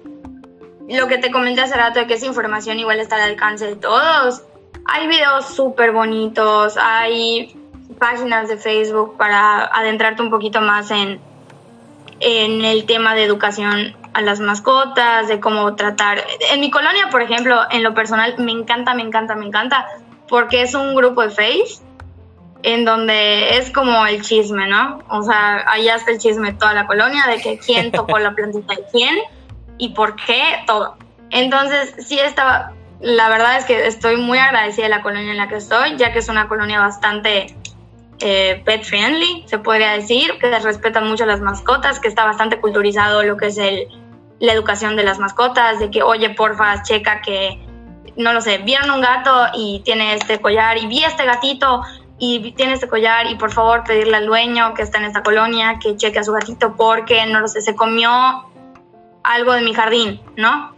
lo que te comenté hace rato de que esa información igual está al alcance de todos. Hay videos súper bonitos, hay páginas de Facebook para adentrarte un poquito más en, en el tema de educación a las mascotas, de cómo tratar. En mi colonia, por ejemplo, en lo personal, me encanta, me encanta, me encanta, porque es un grupo de Face en donde es como el chisme, ¿no? O sea, allá está el chisme toda la colonia, de que quién tocó la plantita de quién y por qué, todo. Entonces, sí estaba, la verdad es que estoy muy agradecida de la colonia en la que estoy, ya que es una colonia bastante eh, pet friendly, se podría decir, que respetan mucho las mascotas, que está bastante culturizado lo que es el, la educación de las mascotas, de que, oye, porfa, checa que, no lo sé, vieron un gato y tiene este collar y vi este gatito, y tiene este collar y por favor pedirle al dueño que está en esta colonia que cheque a su gatito porque, no lo sé, se comió algo de mi jardín, ¿no?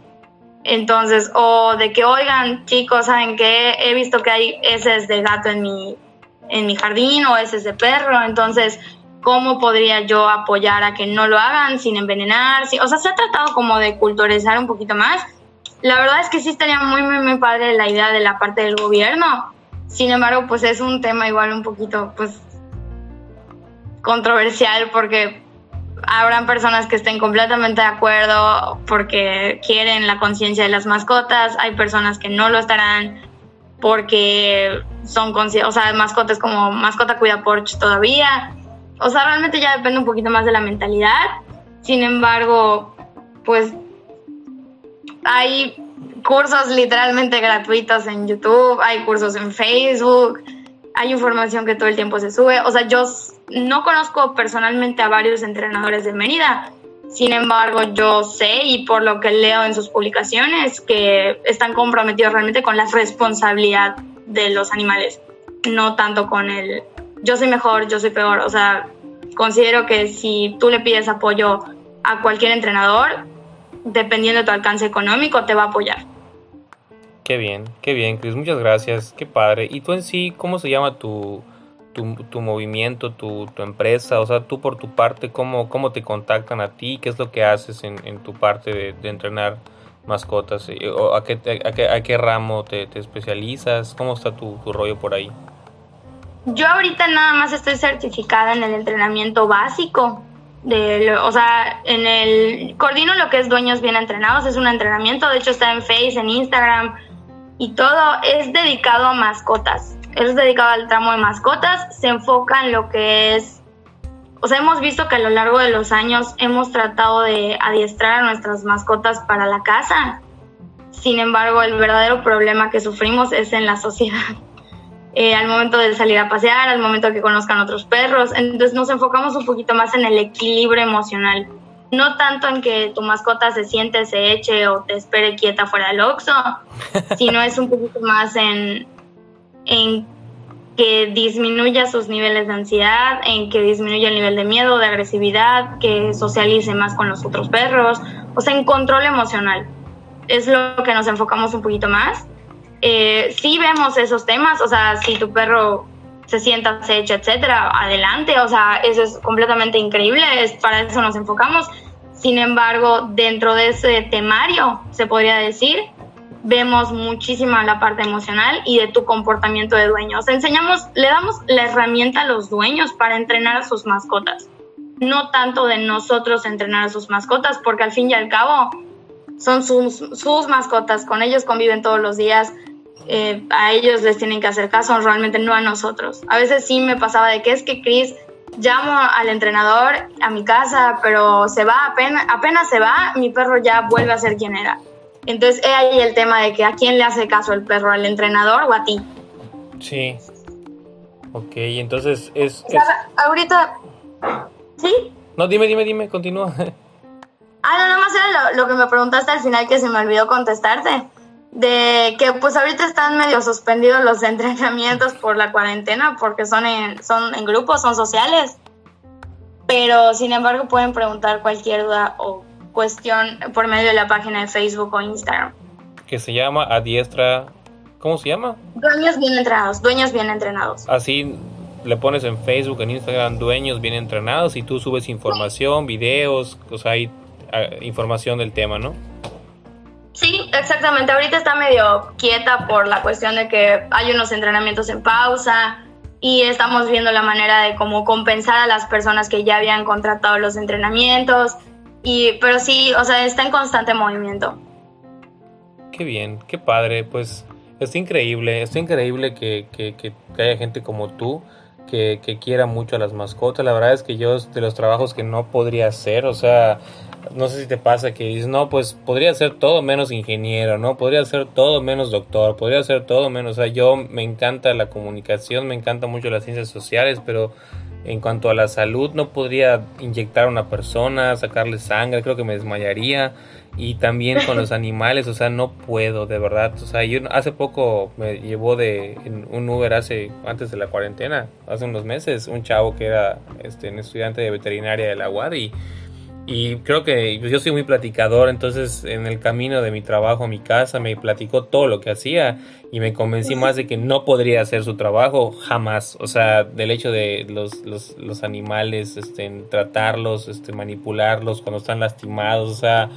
Entonces, o de que, oigan, chicos, ¿saben qué? He visto que hay heces de gato en mi, en mi jardín o heces de perro, entonces, ¿cómo podría yo apoyar a que no lo hagan sin envenenar? O sea, se ha tratado como de culturizar un poquito más. La verdad es que sí estaría muy, muy, muy padre la idea de la parte del gobierno, sin embargo, pues es un tema igual un poquito, pues, controversial porque habrán personas que estén completamente de acuerdo porque quieren la conciencia de las mascotas, hay personas que no lo estarán porque son o sea, mascotas como mascota cuida Porsche todavía. O sea, realmente ya depende un poquito más de la mentalidad. Sin embargo, pues hay cursos literalmente gratuitos en YouTube, hay cursos en Facebook, hay información que todo el tiempo se sube. O sea, yo no conozco personalmente a varios entrenadores de Mérida, sin embargo, yo sé y por lo que leo en sus publicaciones que están comprometidos realmente con la responsabilidad de los animales, no tanto con el yo soy mejor, yo soy peor. O sea, considero que si tú le pides apoyo a cualquier entrenador, dependiendo de tu alcance económico, te va a apoyar. Qué bien, qué bien, Cris, muchas gracias, qué padre. ¿Y tú en sí, cómo se llama tu, tu, movimiento, tu, empresa? O sea, tú por tu parte, ¿cómo, cómo te contactan a ti? ¿Qué es lo que haces en, tu parte de, entrenar mascotas? Eh, ¿O a, qué, a, qué, ramo te, especializas? ¿Cómo está tu, tu rollo por ahí? Yo ahorita nada más estoy certificada en el entrenamiento básico. De, o sea, en el coordino lo que es dueños bien entrenados, es un entrenamiento, de hecho está en Face, en Instagram y todo es dedicado a mascotas es dedicado al tramo de mascotas, se enfoca en lo que es, o sea, hemos visto que a lo largo de los años hemos tratado de adiestrar a nuestras mascotas para la casa. Sin embargo, el verdadero problema que sufrimos es en la sociedad. Eh, al momento de salir a pasear, al momento que conozcan otros perros. Entonces nos enfocamos un poquito más en el equilibrio emocional. No tanto en que tu mascota se siente, se eche o te espere quieta fuera del oxo, sino es un poquito más en, en que disminuya sus niveles de ansiedad, en que disminuya el nivel de miedo, de agresividad, que socialice más con los otros perros, o sea, en control emocional. Es lo que nos enfocamos un poquito más. Eh, sí vemos esos temas, o sea, si tu perro se sienta, se etcétera, adelante, o sea, eso es completamente increíble, es, para eso nos enfocamos. Sin embargo, dentro de ese temario, se podría decir, vemos muchísima la parte emocional y de tu comportamiento de dueño. O enseñamos, le damos la herramienta a los dueños para entrenar a sus mascotas. No tanto de nosotros entrenar a sus mascotas, porque al fin y al cabo son sus, sus mascotas, con ellos conviven todos los días, eh, a ellos les tienen que hacer caso, realmente no a nosotros. A veces sí me pasaba de que es que Chris llamo al entrenador a mi casa, pero se va, apenas, apenas se va, mi perro ya vuelve a ser quien era entonces, es ahí el tema de que a quién le hace caso el perro, al entrenador o a ti. Sí. Ok, entonces es... ahorita... ¿Sí? No, dime, dime, dime, continúa. Ah, no, nada más era lo, que me preguntaste al final que se me olvidó contestarte. De que pues ahorita están medio suspendidos los entrenamientos por la cuarentena porque son en, son en grupos, son sociales. Pero sin embargo pueden preguntar cualquier duda o cuestión por medio de la página de Facebook o Instagram. Que se llama Adiestra. ¿Cómo se llama? Dueños bien entrenados, dueños bien entrenados. Así le pones en Facebook, en Instagram, dueños bien entrenados y tú subes información, videos, o sea, hay ah, información del tema, ¿no? Sí, exactamente. Ahorita está medio quieta por la cuestión de que hay unos entrenamientos en pausa y estamos viendo la manera de cómo compensar a las personas que ya habían contratado los entrenamientos y, pero sí, o sea, está en constante movimiento. Qué bien, qué padre, pues es increíble, es increíble que, que, que, haya gente como tú que, quiera mucho a las mascotas. La verdad es que yo de los trabajos que no podría hacer, o sea, no sé si te pasa que dices, no, pues podría ser todo menos ingeniero, ¿no? Podría ser todo menos doctor, podría ser todo menos, o sea, yo me encanta la comunicación, me encanta mucho las ciencias sociales, pero en cuanto a la salud, no podría inyectar a una persona, sacarle sangre, creo que me desmayaría. Y también con los animales, o sea, no puedo, de verdad. O sea, yo hace poco me llevó de un Uber hace, antes de la cuarentena, hace unos meses, un chavo que era este, un estudiante de veterinaria de la UAD y y creo que yo soy muy platicador, entonces en el camino de mi trabajo a mi casa me platicó todo lo que hacía y me convencí más de que no podría hacer su trabajo jamás. O sea, del hecho de los, los, los animales, este, tratarlos, este, manipularlos cuando están lastimados, o sea,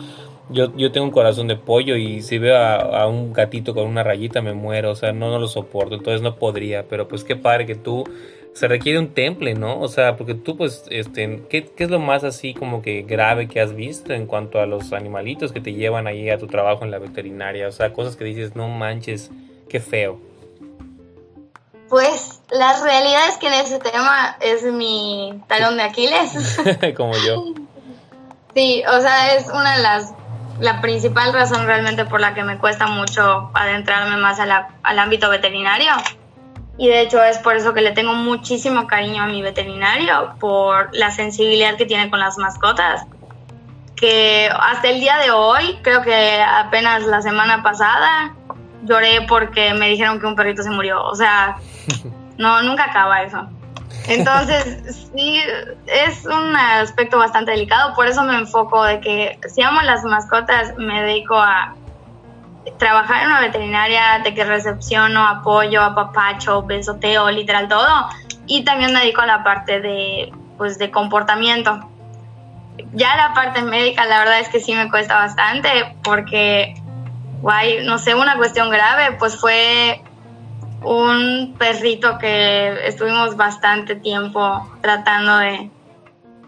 yo, yo tengo un corazón de pollo y si veo a, un gatito con una rayita me muero, o sea, no, no lo soporto, entonces no podría, pero pues qué padre que tú se requiere un temple, ¿no? O sea, porque tú, pues, este, ¿qué, ¿qué, es lo más así como que grave que has visto en cuanto a los animalitos que te llevan ahí a tu trabajo en la veterinaria? O sea, cosas que dices, no manches, qué feo. Pues la realidad es que en ese tema es mi talón de Aquiles. como yo. Sí, o sea, es una de las, la principal razón realmente por la que me cuesta mucho adentrarme más al ámbito veterinario y de hecho es por eso que le tengo muchísimo cariño a mi veterinario, por la sensibilidad que tiene con las mascotas. Que hasta el día de hoy, creo que apenas la semana pasada, lloré porque me dijeron que un perrito se murió. O sea, no, nunca acaba eso. Entonces, sí, es un aspecto bastante delicado, por eso me enfoco de que si amo las mascotas, me dedico a trabajar en una veterinaria de que recepciono, apoyo, apapacho, besoteo, literal todo. Y también me dedico a la parte de, pues, de comportamiento. Ya la parte médica, la verdad es que sí me cuesta bastante porque, guay, no sé, una cuestión grave, pues fue un perrito que estuvimos bastante tiempo tratando de,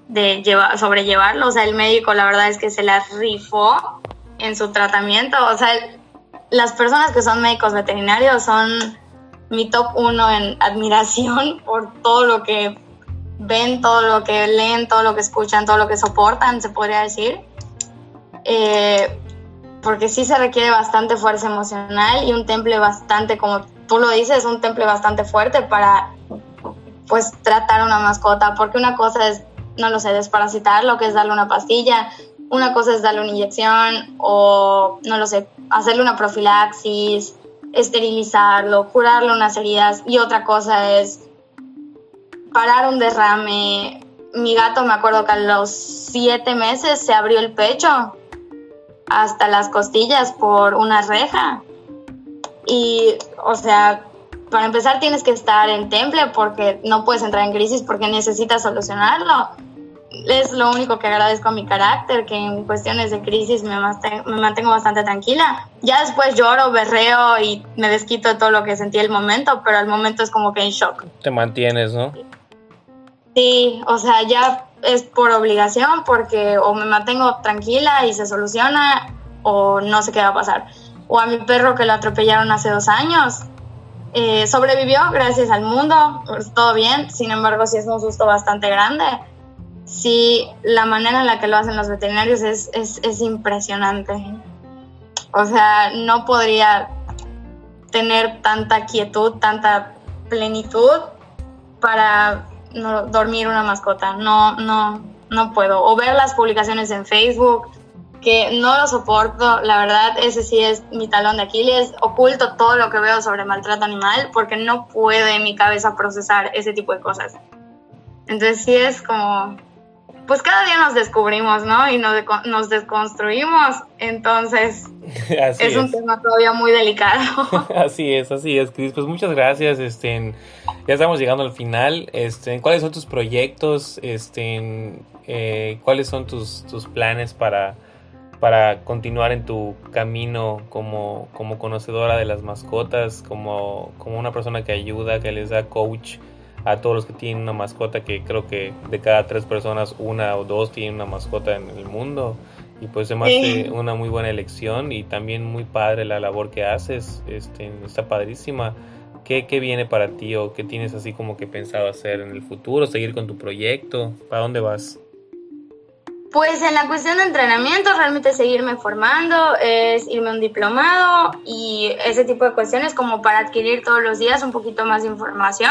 de llevar, sobrellevarlo. O sea, el médico la verdad es que se la rifó en su tratamiento. O sea, las personas que son médicos veterinarios son mi top uno en admiración por todo lo que ven, todo lo que leen, todo lo que escuchan, todo lo que soportan, se podría decir. Eh, porque sí se requiere bastante fuerza emocional y un temple bastante, como tú lo dices, un temple bastante fuerte para pues tratar una mascota, porque una cosa es, no lo sé, desparasitar, lo que es darle una pastilla, una cosa es darle una inyección o, no lo sé, hacerle una profilaxis, esterilizarlo, curarle unas heridas y otra cosa es parar un derrame. Mi gato me acuerdo que a los siete meses se abrió el pecho hasta las costillas por una reja. Y, o sea, para empezar tienes que estar en temple porque no puedes entrar en crisis porque necesitas solucionarlo es lo único que agradezco a mi carácter, que en cuestiones de crisis me mantengo, me mantengo bastante tranquila. Ya después lloro, berreo y me desquito de todo lo que sentí el momento, pero al momento es como que en shock. Te mantienes, ¿no? Sí, o sea, ya es por obligación porque o me mantengo tranquila y se soluciona o no sé qué va a pasar. O a mi perro que lo atropellaron hace dos años, eh, sobrevivió gracias al mundo, pues, todo bien, sin embargo sí es un susto bastante grande sí, la manera en la que lo hacen los veterinarios es, es, impresionante. O sea, no podría tener tanta quietud, tanta plenitud para dormir una mascota. No, no, no puedo. O ver las publicaciones en Facebook, que no lo soporto. La verdad, ese sí es mi talón de Aquiles. Oculto todo lo que veo sobre maltrato animal porque no puede mi cabeza procesar ese tipo de cosas. Entonces sí es como pues cada día nos descubrimos, ¿no? Y nos, nos desconstruimos. Entonces, es, un tema todavía muy delicado. así es, así es, Cris. Pues muchas gracias. Este, ya estamos llegando al final. Este, ¿Cuáles son tus proyectos? Este, eh, ¿Cuáles son tus, tus planes para, para continuar en tu camino como, como conocedora de las mascotas, como, como una persona que ayuda, que les da coach? a todos los que tienen una mascota, que creo que de cada tres personas, una o dos tienen una mascota en el mundo. Y pues además una muy buena elección y también muy padre la labor que haces, este, está padrísima. ¿Qué, ¿Qué viene para ti o qué tienes así como que pensado hacer en el futuro? ¿Seguir con tu proyecto? ¿Para dónde vas? Pues en la cuestión de entrenamiento, realmente seguirme formando, es irme a un diplomado y ese tipo de cuestiones como para adquirir todos los días un poquito más de información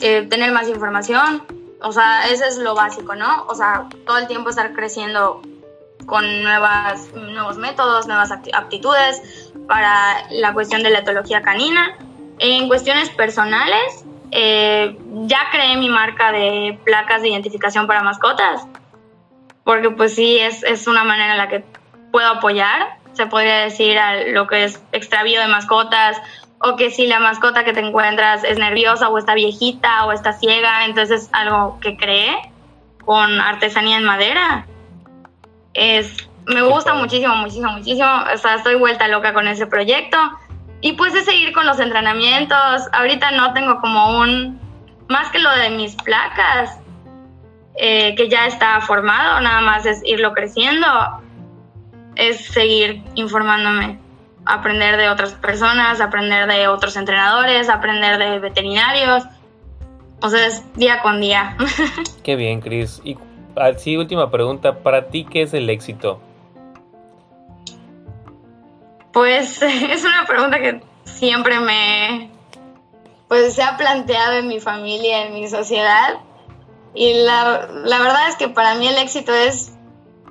eh, tener más información, o sea, eso es lo básico, ¿no? O sea, todo el tiempo estar creciendo con nuevas, nuevos métodos, nuevas aptitudes para la cuestión de la etología canina. En cuestiones personales, eh, ya creé mi marca de placas de identificación para mascotas, porque pues sí, es, es una manera en la que puedo apoyar, se podría decir, a lo que es extravío de mascotas o que si la mascota que te encuentras es nerviosa o está viejita o está ciega, entonces es algo que cree con artesanía en madera. Es, me gusta muchísimo, muchísimo, muchísimo. O sea, estoy vuelta loca con ese proyecto. Y pues es seguir con los entrenamientos. Ahorita no tengo como un más que lo de mis placas, eh, que ya está formado, nada más es irlo creciendo, es seguir informándome, aprender de otras personas, aprender de otros entrenadores, aprender de veterinarios. O sea, es día con día. Qué bien, Cris. Y así, última pregunta, ¿para ti qué es el éxito? Pues es una pregunta que siempre me, pues se ha planteado en mi familia, en mi sociedad. Y la, la verdad es que para mí el éxito es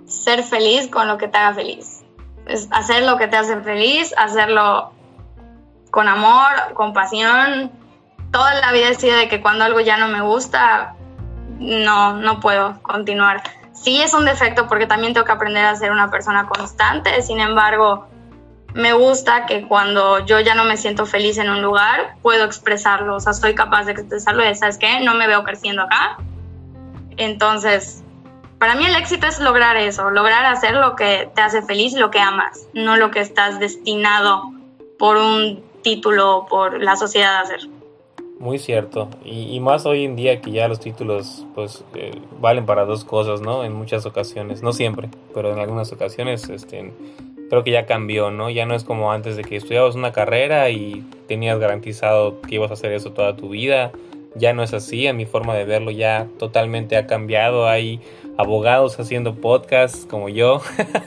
ser feliz con lo que te haga feliz. Es hacer lo que te hace feliz, hacerlo con amor, con pasión. Toda la vida he sido de que cuando algo ya no me gusta, no, no puedo continuar. Sí es un defecto porque también tengo que aprender a ser una persona constante, sin embargo, me gusta que cuando yo ya no me siento feliz en un lugar, puedo expresarlo, o sea, soy capaz de expresarlo y sabes qué, no me veo creciendo acá. Entonces, para mí el éxito es lograr eso, lograr hacer lo que te hace feliz, lo que amas, no lo que estás destinado por un título, por la sociedad a hacer. Muy cierto, y, más hoy en día que ya los títulos pues eh, valen para dos cosas, ¿no? En muchas ocasiones, no siempre, pero en algunas ocasiones este, creo que ya cambió, ¿no? Ya no es como antes de que estudiabas una carrera y tenías garantizado que ibas a hacer eso toda tu vida. Ya no es así, a mi forma de verlo ya totalmente ha cambiado. Hay abogados haciendo podcasts como yo.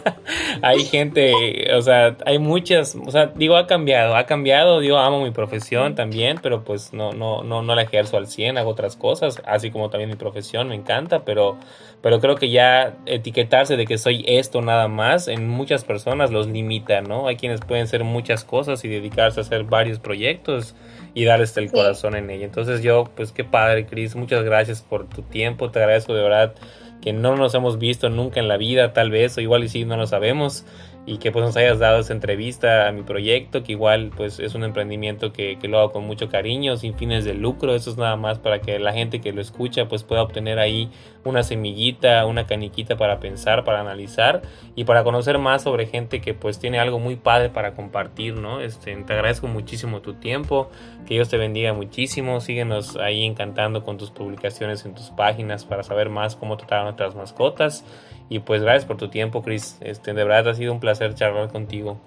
hay gente, o sea, hay muchas, o sea, digo, ha cambiado, ha cambiado, digo, amo mi profesión también, pero pues no, no, no, no la ejerzo al 100, hago otras cosas, así como también mi profesión me encanta, pero, pero creo que ya etiquetarse de que soy esto nada más, en muchas personas los limita, ¿no? Hay quienes pueden ser muchas cosas y dedicarse a hacer varios proyectos y darles el corazón en ello. Entonces yo, pues qué padre, Cris, muchas gracias por tu tiempo, te agradezco de verdad que no nos hemos visto nunca en la vida, tal vez, o igual y sí, no lo sabemos y que pues nos hayas dado esta entrevista a mi proyecto, que igual pues es un emprendimiento que, que, lo hago con mucho cariño, sin fines de lucro, eso es nada más para que la gente que lo escucha pues pueda obtener ahí una semillita, una caniquita para pensar, para analizar y para conocer más sobre gente que pues tiene algo muy padre para compartir, ¿no? Este, te agradezco muchísimo tu tiempo, que Dios te bendiga muchísimo, síguenos ahí encantando con tus publicaciones en tus páginas para saber más cómo tratar a nuestras mascotas y pues gracias por tu tiempo, Chris. Este, de verdad ha sido un placer charlar contigo.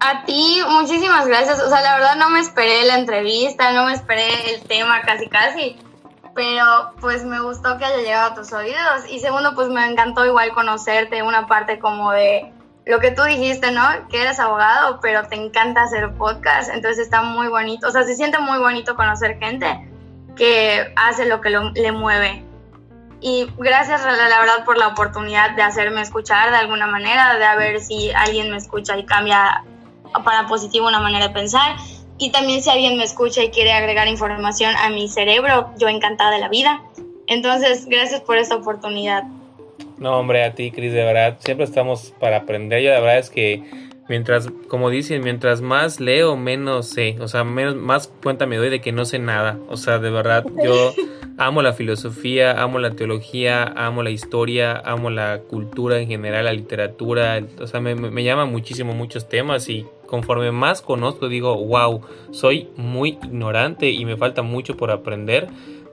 A ti, muchísimas gracias. O sea, la verdad no me esperé la entrevista, no me esperé el tema casi casi, pero pues me gustó que haya llegado a tus oídos. Y segundo, pues me encantó igual conocerte, una parte como de lo que tú dijiste, ¿no? Que eres abogado, pero te encanta hacer podcast, entonces está muy bonito. O sea, se siente muy bonito conocer gente que hace lo que le mueve y gracias, la verdad, por la oportunidad de hacerme escuchar de alguna manera, de ver si alguien me escucha y cambia para positivo una manera de pensar. Y también si alguien me escucha y quiere agregar información a mi cerebro, yo encantada de la vida. Entonces, gracias por esta oportunidad. No, hombre, a ti, Cris, de verdad, siempre estamos para aprender. Yo la verdad es que mientras, como dicen, mientras más leo, menos sé. O sea, menos, más cuenta me doy de que no sé nada. O sea, de verdad, yo amo la filosofía, amo la teología, amo la historia, amo la cultura en general, la literatura, o sea, me, me llama muchísimo muchos temas y conforme más conozco digo, wow, soy muy ignorante y me falta mucho por aprender,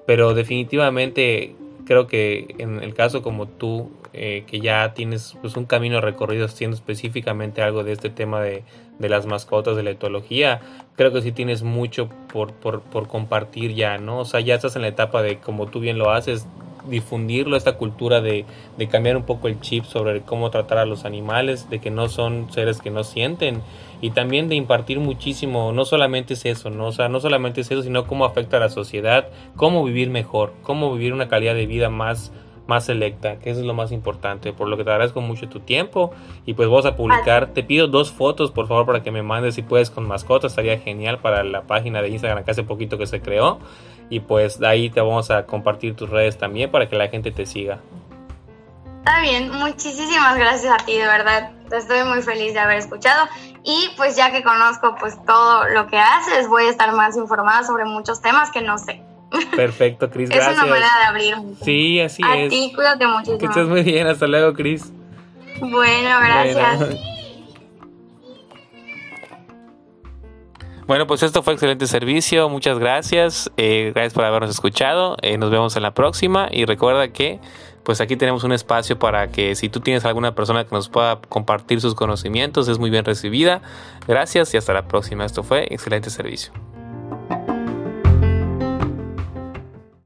pero definitivamente creo que en el caso como tú, eh, que ya tienes pues, un camino recorrido haciendo específicamente algo de este tema de, de las mascotas, de la etología, creo que sí tienes mucho por, por, por, compartir ya, ¿no? O sea, ya estás en la etapa de, como tú bien lo haces, difundirlo, esta cultura de, de cambiar un poco el chip sobre cómo tratar a los animales, de que no son seres que no sienten y también de impartir muchísimo, no solamente es eso, ¿no? O sea, no solamente es eso, sino cómo afecta a la sociedad, cómo vivir mejor, cómo vivir una calidad de vida más más selecta, que eso es lo más importante, por lo que te agradezco mucho tu tiempo y pues vamos a publicar, te pido dos fotos por favor para que me mandes si puedes con mascotas, estaría genial para la página de Instagram que hace poquito que se creó y pues de ahí te vamos a compartir tus redes también para que la gente te siga. Está bien, muchísimas gracias a ti, de verdad, estoy muy feliz de haber escuchado y pues ya que conozco pues todo lo que haces, voy a estar más informada sobre muchos temas que no sé. Perfecto, Cris, gracias. Es una manera de abrir. Sí, así es. A ti, cuídate muchísimo. Que estés muy bien, hasta luego, Cris. Bueno, gracias. Bueno, pues esto fue excelente servicio. Muchas gracias. Eh, gracias por habernos escuchado. Eh, nos vemos en la próxima. Y recuerda que pues aquí tenemos un espacio para que si tú tienes alguna persona que nos pueda compartir sus conocimientos, es muy bien recibida. Gracias y hasta la próxima. Esto fue excelente servicio.